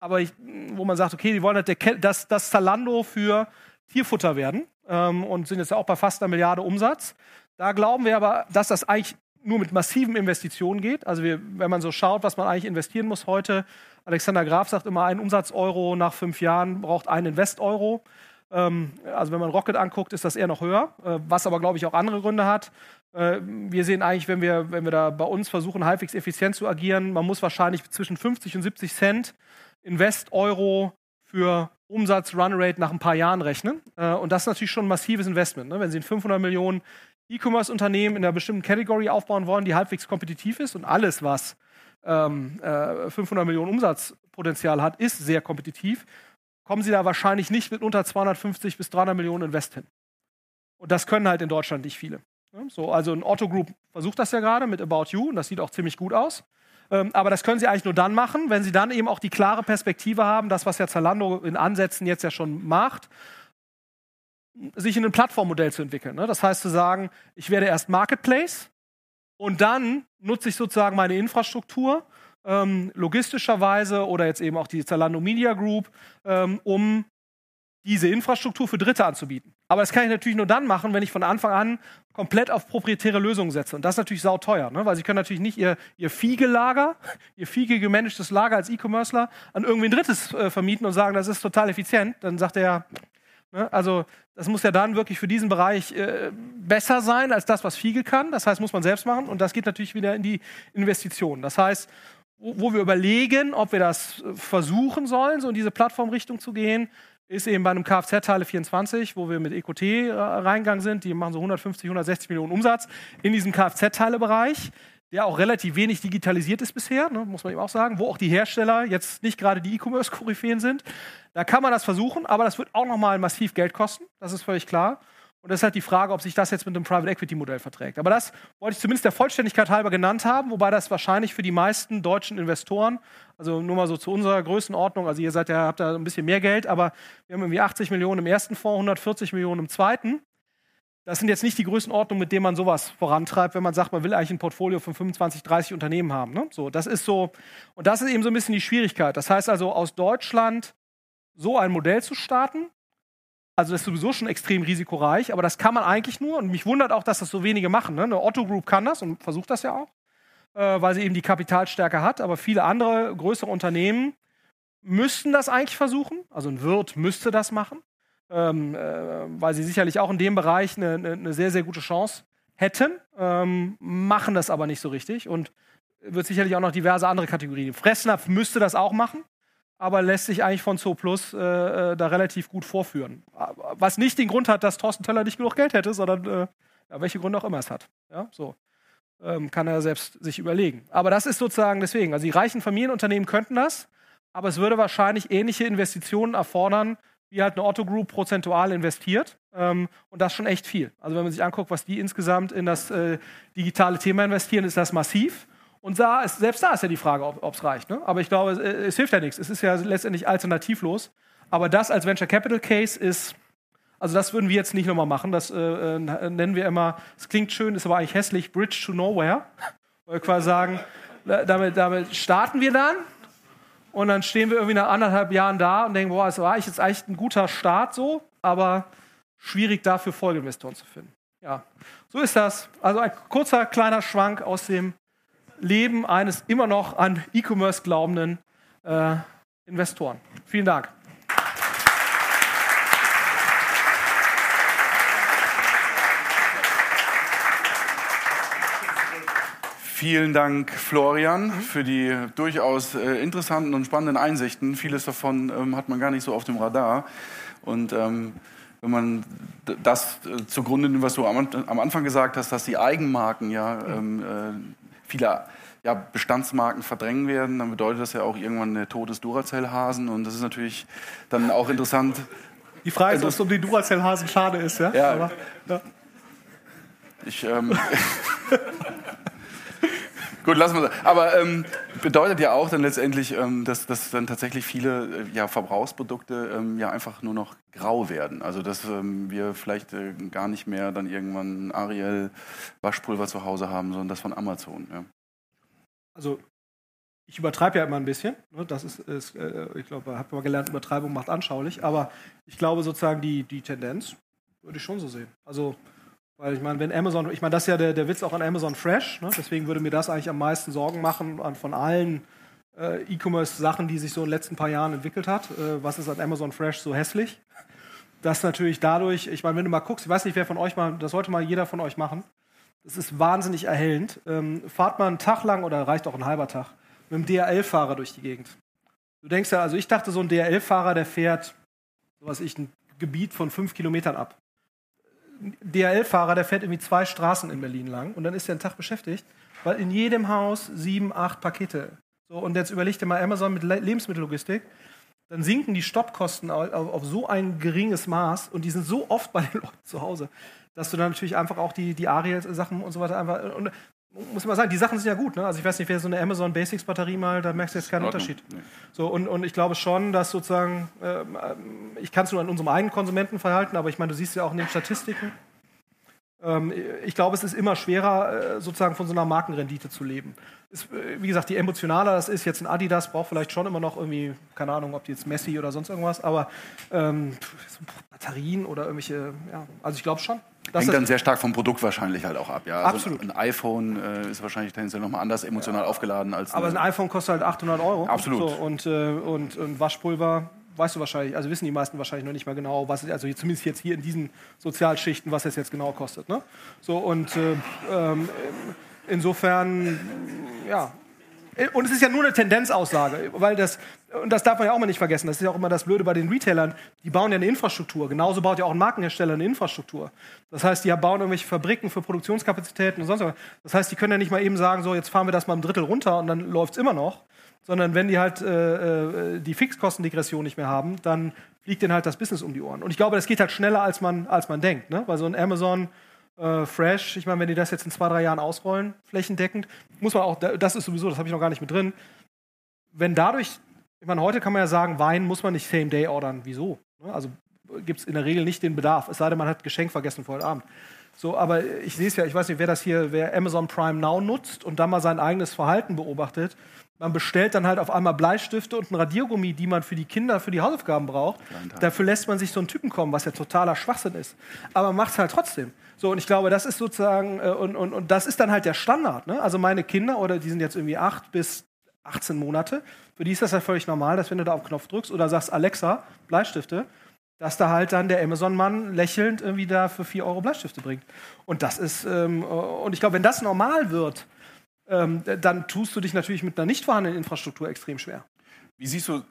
Aber ich, wo man sagt, okay, die wollen halt das, das Zalando für Tierfutter werden ähm, und sind jetzt auch bei fast einer Milliarde Umsatz. Da glauben wir aber, dass das eigentlich nur mit massiven Investitionen geht. Also wir, wenn man so schaut, was man eigentlich investieren muss heute, Alexander Graf sagt immer, ein Umsatz-Euro nach fünf Jahren braucht einen Invest-Euro. Ähm, also wenn man Rocket anguckt, ist das eher noch höher, äh, was aber, glaube ich, auch andere Gründe hat. Äh, wir sehen eigentlich, wenn wir, wenn wir da bei uns versuchen, halbwegs effizient zu agieren, man muss wahrscheinlich zwischen 50 und 70 Cent Invest-Euro für Umsatz-Run-Rate nach ein paar Jahren rechnen. Äh, und das ist natürlich schon ein massives Investment. Ne? Wenn Sie ein 500 Millionen E-Commerce-Unternehmen in einer bestimmten Category aufbauen wollen, die halbwegs kompetitiv ist und alles, was ähm, äh, 500 Millionen Umsatzpotenzial hat, ist sehr kompetitiv, kommen sie da wahrscheinlich nicht mit unter 250 bis 300 Millionen Invest hin. Und das können halt in Deutschland nicht viele. So, also ein Otto Group versucht das ja gerade mit About You und das sieht auch ziemlich gut aus. Ähm, aber das können sie eigentlich nur dann machen, wenn sie dann eben auch die klare Perspektive haben, das, was ja Zalando in Ansätzen jetzt ja schon macht, sich in ein Plattformmodell zu entwickeln. Ne? Das heißt zu sagen, ich werde erst Marketplace und dann nutze ich sozusagen meine Infrastruktur ähm, logistischerweise oder jetzt eben auch die Zalando Media Group, ähm, um diese Infrastruktur für Dritte anzubieten. Aber das kann ich natürlich nur dann machen, wenn ich von Anfang an komplett auf proprietäre Lösungen setze. Und das ist natürlich sauteuer, ne? weil sie können natürlich nicht ihr, ihr Fiege-Lager, ihr Fiege gemanagtes Lager als E-Commercer an irgendwen Drittes äh, vermieten und sagen, das ist total effizient. Dann sagt er, ne? also das muss ja dann wirklich für diesen Bereich äh, besser sein als das, was Fiege kann. Das heißt, muss man selbst machen. Und das geht natürlich wieder in die Investitionen. Das heißt, wo wir überlegen, ob wir das äh, versuchen sollen, so in diese Plattformrichtung zu gehen, ist eben bei einem Kfz-Teile 24, wo wir mit EQT äh, reingegangen sind. Die machen so 150, 160 Millionen Umsatz in diesem Kfz-Teile-Bereich, der auch relativ wenig digitalisiert ist bisher, ne, muss man eben auch sagen, wo auch die Hersteller jetzt nicht gerade die E-Commerce-Koryphäen sind. Da kann man das versuchen, aber das wird auch nochmal massiv Geld kosten, das ist völlig klar. Und das ist halt die Frage, ob sich das jetzt mit einem Private Equity Modell verträgt. Aber das wollte ich zumindest der Vollständigkeit halber genannt haben, wobei das wahrscheinlich für die meisten deutschen Investoren, also nur mal so zu unserer Größenordnung, also ihr seid ja, habt da ein bisschen mehr Geld, aber wir haben irgendwie 80 Millionen im ersten Fonds, 140 Millionen im zweiten. Das sind jetzt nicht die Größenordnungen, mit denen man sowas vorantreibt, wenn man sagt, man will eigentlich ein Portfolio von 25, 30 Unternehmen haben. Ne? So, das ist so, und das ist eben so ein bisschen die Schwierigkeit. Das heißt also, aus Deutschland so ein Modell zu starten, also das ist sowieso schon extrem risikoreich, aber das kann man eigentlich nur, und mich wundert auch, dass das so wenige machen. Ne? Eine Otto Group kann das und versucht das ja auch, äh, weil sie eben die Kapitalstärke hat, aber viele andere größere Unternehmen müssten das eigentlich versuchen. Also ein Wirt müsste das machen, ähm, äh, weil sie sicherlich auch in dem Bereich eine, eine, sehr, sehr gute Chance hätten, ähm, machen das aber nicht so richtig und wird sicherlich auch noch diverse andere Kategorien. Fressnapf müsste das auch machen aber lässt sich eigentlich von Zooplus äh, äh, da relativ gut vorführen. Was nicht den Grund hat, dass Thorsten Töller nicht genug Geld hätte, sondern äh, welche Gründe auch immer es hat. Ja, so. Ähm, kann er selbst sich überlegen. Aber das ist sozusagen deswegen. Also die reichen Familienunternehmen könnten das, aber es würde wahrscheinlich ähnliche Investitionen erfordern, wie halt eine Otto Group prozentual investiert. Ähm, und das schon echt viel. Also wenn man sich anguckt, was die insgesamt in das äh, digitale Thema investieren, ist das massiv. Und da ist, selbst da ist ja die Frage, ob es reicht. Ne? Aber ich glaube, es, es, hilft ja nichts. Es ist ja letztendlich alternativlos. Aber das als Venture Capital Case ist, also das würden wir jetzt nicht nochmal machen. Das äh, äh nennen wir immer, es klingt schön, ist aber eigentlich hässlich, Bridge to Nowhere. Weil wir quasi sagen, damit, damit starten wir dann und dann stehen wir irgendwie nach anderthalb Jahren da und denken, boah, es war jetzt eigentlich ein guter Start so, aber schwierig dafür Folgeinvestoren zu finden. Ja, so ist das. Also ein kurzer kleiner Schwank aus dem Leben eines immer noch an E-Commerce glaubenden äh, Investoren. Vielen Dank. Vielen Dank, Florian, für die durchaus äh, interessanten und spannenden Einsichten. Vieles davon ähm, hat man gar nicht so auf dem Radar. Und ähm, wenn man das äh, zugrunde nimmt, was du am, am, Anfang gesagt hast, dass die Eigenmarken ja ähm, äh, viele ja, Bestandsmarken verdrängen werden, dann bedeutet das ja auch irgendwann der Tod des Duracell-Hasen. Und das ist natürlich dann auch interessant. Die Frage ist, ob es um den Duracell-Hasen schade ist, ja? Ja. Aber, ja. Ich, ähm, Gut, lassen wir das. Aber ähm, bedeutet ja auch dann letztendlich, ähm, dass, dass dann tatsächlich viele äh, ja, Verbrauchsprodukte ähm, ja einfach nur noch grau werden. Also dass ähm, wir vielleicht äh, gar nicht mehr dann irgendwann Ariel Waschpulver zu Hause haben, sondern das von Amazon. Ja. Also ich übertreibe ja immer ein bisschen. Ne? Das ist, ist äh, ich glaube, habe mal gelernt, Übertreibung macht anschaulich. Aber ich glaube sozusagen die, die Tendenz würde ich schon so sehen. Also weil ich meine, wenn Amazon, ich meine, das ist ja der, der Witz auch an Amazon Fresh, ne? deswegen würde mir das eigentlich am meisten Sorgen machen an, von allen äh, E-Commerce-Sachen, die sich so in den letzten paar Jahren entwickelt hat. Äh, was ist an Amazon Fresh so hässlich? Das natürlich dadurch, ich meine, wenn du mal guckst, ich weiß nicht, wer von euch mal, das sollte mal jeder von euch machen. Das ist wahnsinnig erhellend. Ähm, fahrt mal einen Tag lang oder reicht auch ein halber Tag mit einem DRL-Fahrer durch die Gegend. Du denkst ja, also ich dachte, so ein DRL-Fahrer, der fährt, so was ich, ein Gebiet von fünf Kilometern ab. DHL-Fahrer, der fährt irgendwie zwei Straßen in Berlin lang und dann ist er einen Tag beschäftigt, weil in jedem Haus sieben, acht Pakete. So, und jetzt überleg dir mal Amazon mit Lebensmittellogistik, dann sinken die Stoppkosten auf, auf, so ein geringes Maß und die sind so oft bei den Leuten zu Hause, dass du dann natürlich einfach auch die, die Ariel-Sachen und so weiter einfach. Und muss man sagen, die Sachen sind ja gut. Ne? Also ich weiß nicht, wer so eine Amazon Basics Batterie mal, da merkst du jetzt keinen Unterschied. Nee. So, und, und ich glaube schon, dass sozusagen, äh, ich kann es nur an unserem eigenen Konsumenten verhalten, aber ich meine, du siehst ja auch in den Statistiken, ähm, ich glaube, es ist immer schwerer, äh, sozusagen von so einer Markenrendite zu leben. Ist, äh, wie gesagt, je emotionaler das ist, jetzt ein Adidas braucht vielleicht schon immer noch irgendwie, keine Ahnung, ob die jetzt Messi oder sonst irgendwas, aber ähm, Batterien oder irgendwelche, ja, also ich glaube schon. Hängt dann sehr stark vom Produkt wahrscheinlich halt auch ab. Ja? Also Absolut. Ein iPhone äh, ist wahrscheinlich tendenziell nochmal anders emotional ja. aufgeladen als. Aber ein iPhone kostet halt 800 Euro. Absolut. So, und, äh, und, und Waschpulver weißt du wahrscheinlich, also wissen die meisten wahrscheinlich noch nicht mal genau, was es, also zumindest jetzt hier in diesen Sozialschichten, was es jetzt genau kostet. Ne? So und äh, ähm, insofern, ja. Und es ist ja nur eine Tendenzaussage, weil das, und das darf man ja auch mal nicht vergessen, das ist ja auch immer das Blöde bei den Retailern, die bauen ja eine Infrastruktur. Genauso baut ja auch ein Markenhersteller eine Infrastruktur. Das heißt, die bauen irgendwelche Fabriken für Produktionskapazitäten und sonst was. Das heißt, die können ja nicht mal eben sagen, so, jetzt fahren wir das mal ein Drittel runter und dann läuft es immer noch, sondern wenn die halt äh, äh, die Fixkostendegression nicht mehr haben, dann fliegt denen halt das Business um die Ohren. Und ich glaube, das geht halt schneller, als man, als man denkt. Ne? Weil so ein Amazon äh, Fresh, ich meine, wenn die das jetzt in zwei, drei Jahren ausrollen, flächendeckend, muss man auch, das ist sowieso, das habe ich noch gar nicht mit drin, wenn dadurch, ich meine, heute kann man ja sagen, Wein muss man nicht Same Day ordern. Wieso? Ne? Also gibt es in der Regel nicht den Bedarf, es sei denn, man hat Geschenk vergessen vor heute Abend. So, aber ich sehe es ja, ich weiß nicht, wer das hier, wer Amazon Prime Now nutzt und dann mal sein eigenes Verhalten beobachtet, man bestellt dann halt auf einmal Bleistifte und ein Radiergummi, die man für die Kinder für die Hausaufgaben braucht. Dafür lässt man sich so einen Typen kommen, was ja totaler Schwachsinn ist. Aber man macht es halt trotzdem. So, und ich glaube, das ist sozusagen, äh, und, und, und das ist dann halt der Standard. Ne? Also meine Kinder, oder die sind jetzt irgendwie acht bis 18 Monate, für die ist das ja völlig normal, dass wenn du da auf den Knopf drückst oder sagst, Alexa, Bleistifte, dass da halt dann der Amazon-Mann lächelnd irgendwie da für 4 Euro Bleistifte bringt. Und das ist, ähm, und ich glaube, wenn das normal wird, ähm, dann tust du dich natürlich mit einer nicht vorhandenen Infrastruktur extrem schwer. Wie siehst du,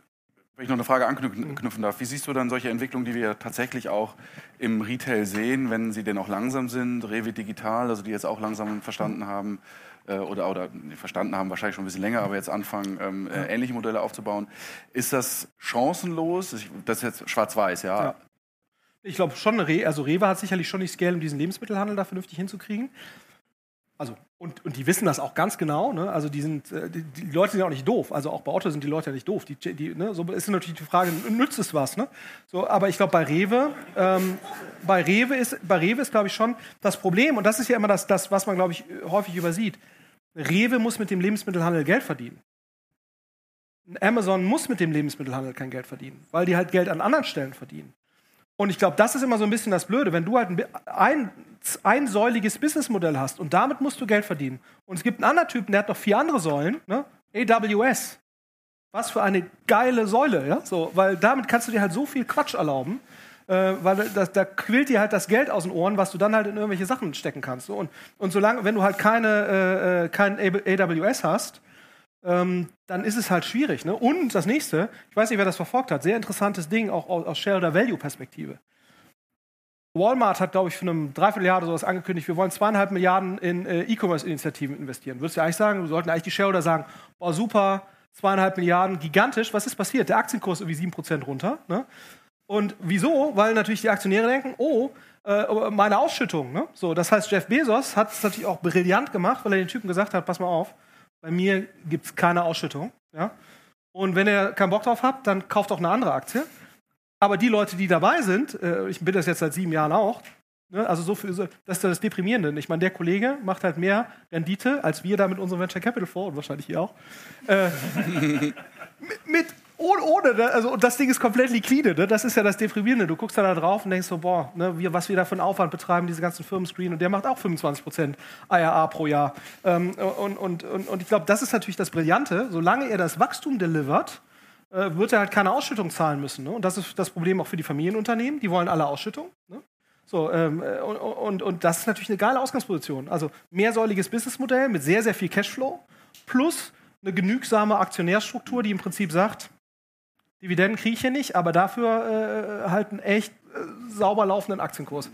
wenn ich noch eine Frage anknüpfen darf, wie siehst du dann solche Entwicklungen, die wir tatsächlich auch im Retail sehen, wenn sie denn auch langsam sind, Rewe Digital, also die jetzt auch langsam verstanden haben, äh, oder, oder verstanden haben, wahrscheinlich schon ein bisschen länger, aber jetzt anfangen, ähm, äh, ähnliche Modelle aufzubauen. Ist das chancenlos? Das ist jetzt schwarz-weiß, ja. ja. Ich glaube schon, also Rewe hat sicherlich schon die Scale, um diesen Lebensmittelhandel da vernünftig hinzukriegen also und, und die wissen das auch ganz genau. Ne? Also die sind, äh, die, die, Leute sind ja auch nicht doof. Also auch bei Otto sind die Leute ja nicht doof. Die, die, ne? So ist natürlich die Frage, nützt es was? Ne? So, aber ich glaube bei Rewe, ähm, bei Rewe ist, bei Rewe ist glaube ich schon das Problem und das ist ja immer das, das was man glaube ich häufig übersieht. Rewe muss mit dem Lebensmittelhandel Geld verdienen. Amazon muss mit dem Lebensmittelhandel kein Geld verdienen, weil die halt Geld an anderen Stellen verdienen. Und ich glaube, das ist immer so ein bisschen das Blöde, wenn du halt ein, ein einsäuliges Businessmodell hast und damit musst du Geld verdienen. Und es gibt einen anderen Typen, der hat noch vier andere Säulen, ne? AWS. Was für eine geile Säule, ja? So, weil damit kannst du dir halt so viel Quatsch erlauben, äh, weil da, da, quillt dir halt das Geld aus den Ohren, was du dann halt in irgendwelche Sachen stecken kannst. So. Und, und solange, wenn du halt keine, äh, äh kein AWS hast, ähm, dann ist es halt schwierig. Ne? Und das nächste, ich weiß nicht, wer das verfolgt hat, sehr interessantes Ding auch aus, aus Shareholder-Value-Perspektive. Walmart hat, glaube ich, für einem Dreivierteljahr oder sowas angekündigt, wir wollen zweieinhalb Milliarden in äh, E-Commerce-Initiativen investieren. Würdest du eigentlich sagen, wir sollten eigentlich die Shareholder sagen, boah, super, zweieinhalb Milliarden, gigantisch. Was ist passiert? Der Aktienkurs irgendwie sieben Prozent runter. Ne? Und wieso? Weil natürlich die Aktionäre denken, oh, äh, meine Ausschüttung. Ne? So, das heißt, Jeff Bezos hat es natürlich auch brillant gemacht, weil er den Typen gesagt hat, pass mal auf, bei mir gibt es keine Ausschüttung. Ja? Und wenn ihr keinen Bock drauf habt, dann kauft auch eine andere Aktie. Aber die Leute, die dabei sind, äh, ich bin das jetzt seit sieben Jahren auch, ne, also so viel, das ist das Deprimierende. Ich meine, der Kollege macht halt mehr Rendite, als wir da mit unserem Venture Capital vor und wahrscheinlich hier auch. Äh, mit, mit ohne, ohne, ne? also und das Ding ist komplett liquide, ne? das ist ja das Deprimierende. Du guckst da drauf und denkst so, boah, ne, wir, was wir da für einen Aufwand betreiben, diese ganzen Firmenscreen und der macht auch 25% IRA pro Jahr. Ähm, und, und, und, und ich glaube, das ist natürlich das Brillante, solange er das Wachstum delivert, äh, wird er halt keine Ausschüttung zahlen müssen. Ne? Und das ist das Problem auch für die Familienunternehmen, die wollen alle Ausschüttung. Ne? So, ähm, äh, und, und, und das ist natürlich eine geile Ausgangsposition. Also mehrsäuliges Businessmodell mit sehr, sehr viel Cashflow plus eine genügsame Aktionärstruktur, die im Prinzip sagt, Dividenden kriege ich hier nicht, aber dafür äh, halt einen echt äh, sauber laufenden Aktienkurs.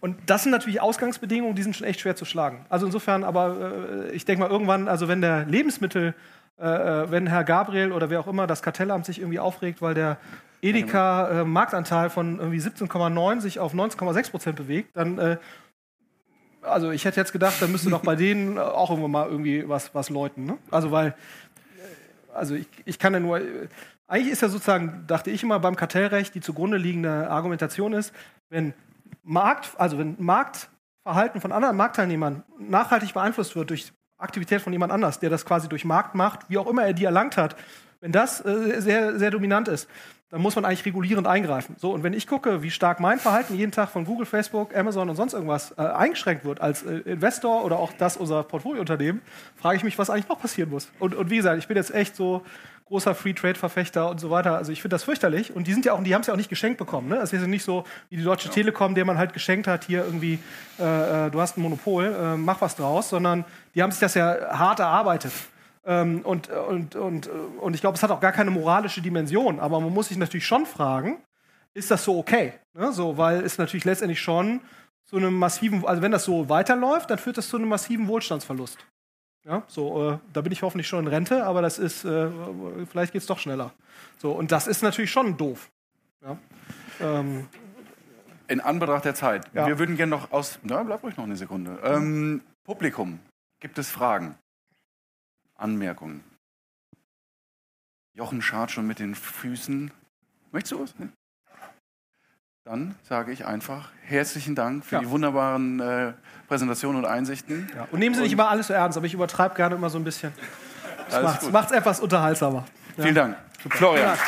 Und das sind natürlich Ausgangsbedingungen, die sind schon echt schwer zu schlagen. Also insofern, aber äh, ich denke mal irgendwann, also wenn der Lebensmittel, äh, äh, wenn Herr Gabriel oder wer auch immer das Kartellamt sich irgendwie aufregt, weil der Edeka äh, Marktanteil von irgendwie 17,9 sich auf 19,6 Prozent bewegt, dann also ich hätte jetzt gedacht, da müsste doch bei denen auch irgendwann mal irgendwie was, was läuten. Ne? Also weil, also ich, ich kann ja nur, eigentlich ist ja sozusagen, dachte ich immer beim Kartellrecht, die zugrunde liegende Argumentation ist, wenn Markt, also wenn Marktverhalten von anderen Marktteilnehmern nachhaltig beeinflusst wird durch Aktivität von jemand anders, der das quasi durch Markt macht, wie auch immer er die erlangt hat, wenn das äh, sehr, sehr dominant ist, dann muss man eigentlich regulierend eingreifen. So, und wenn ich gucke, wie stark mein Verhalten jeden Tag von Google, Facebook, Amazon und sonst irgendwas äh, eingeschränkt wird als äh, Investor oder auch das unserer Portfoliounternehmen, frage ich mich, was eigentlich noch passieren muss. Und, und wie gesagt, ich bin jetzt echt so großer Free Trade Verfechter und so weiter. Also ich finde das fürchterlich. Und die sind ja auch, die haben es ja auch nicht geschenkt bekommen. Ne? Das ist ja nicht so wie die Deutsche Telekom, der man halt geschenkt hat, hier irgendwie, äh, äh, du hast ein Monopol, äh, mach was draus, sondern die haben sich das ja hart erarbeitet. Ähm, und, und, und, und ich glaube, es hat auch gar keine moralische Dimension. Aber man muss sich natürlich schon fragen, ist das so okay? Ne? So, weil es natürlich letztendlich schon zu einem massiven, also wenn das so weiterläuft, dann führt das zu einem massiven Wohlstandsverlust. Ja, so, äh, da bin ich hoffentlich schon in Rente, aber das ist, äh, vielleicht geht es doch schneller. So, und das ist natürlich schon doof. Ja? Ähm, in Anbetracht der Zeit. Ja. Wir würden gerne noch aus. Na, bleib ruhig noch eine Sekunde. Ähm, Publikum, gibt es Fragen? Anmerkungen? Jochen schart schon mit den Füßen. Möchtest du was? Dann sage ich einfach herzlichen Dank für Ja. die wunderbaren äh, Präsentationen und Einsichten. ja. Und nehmen Sie nicht immer alles so ernst, aber ich übertreibe gerne immer so ein bisschen. Das gut. macht's etwas unterhaltsamer. Vielen Dank. Florian. Ja.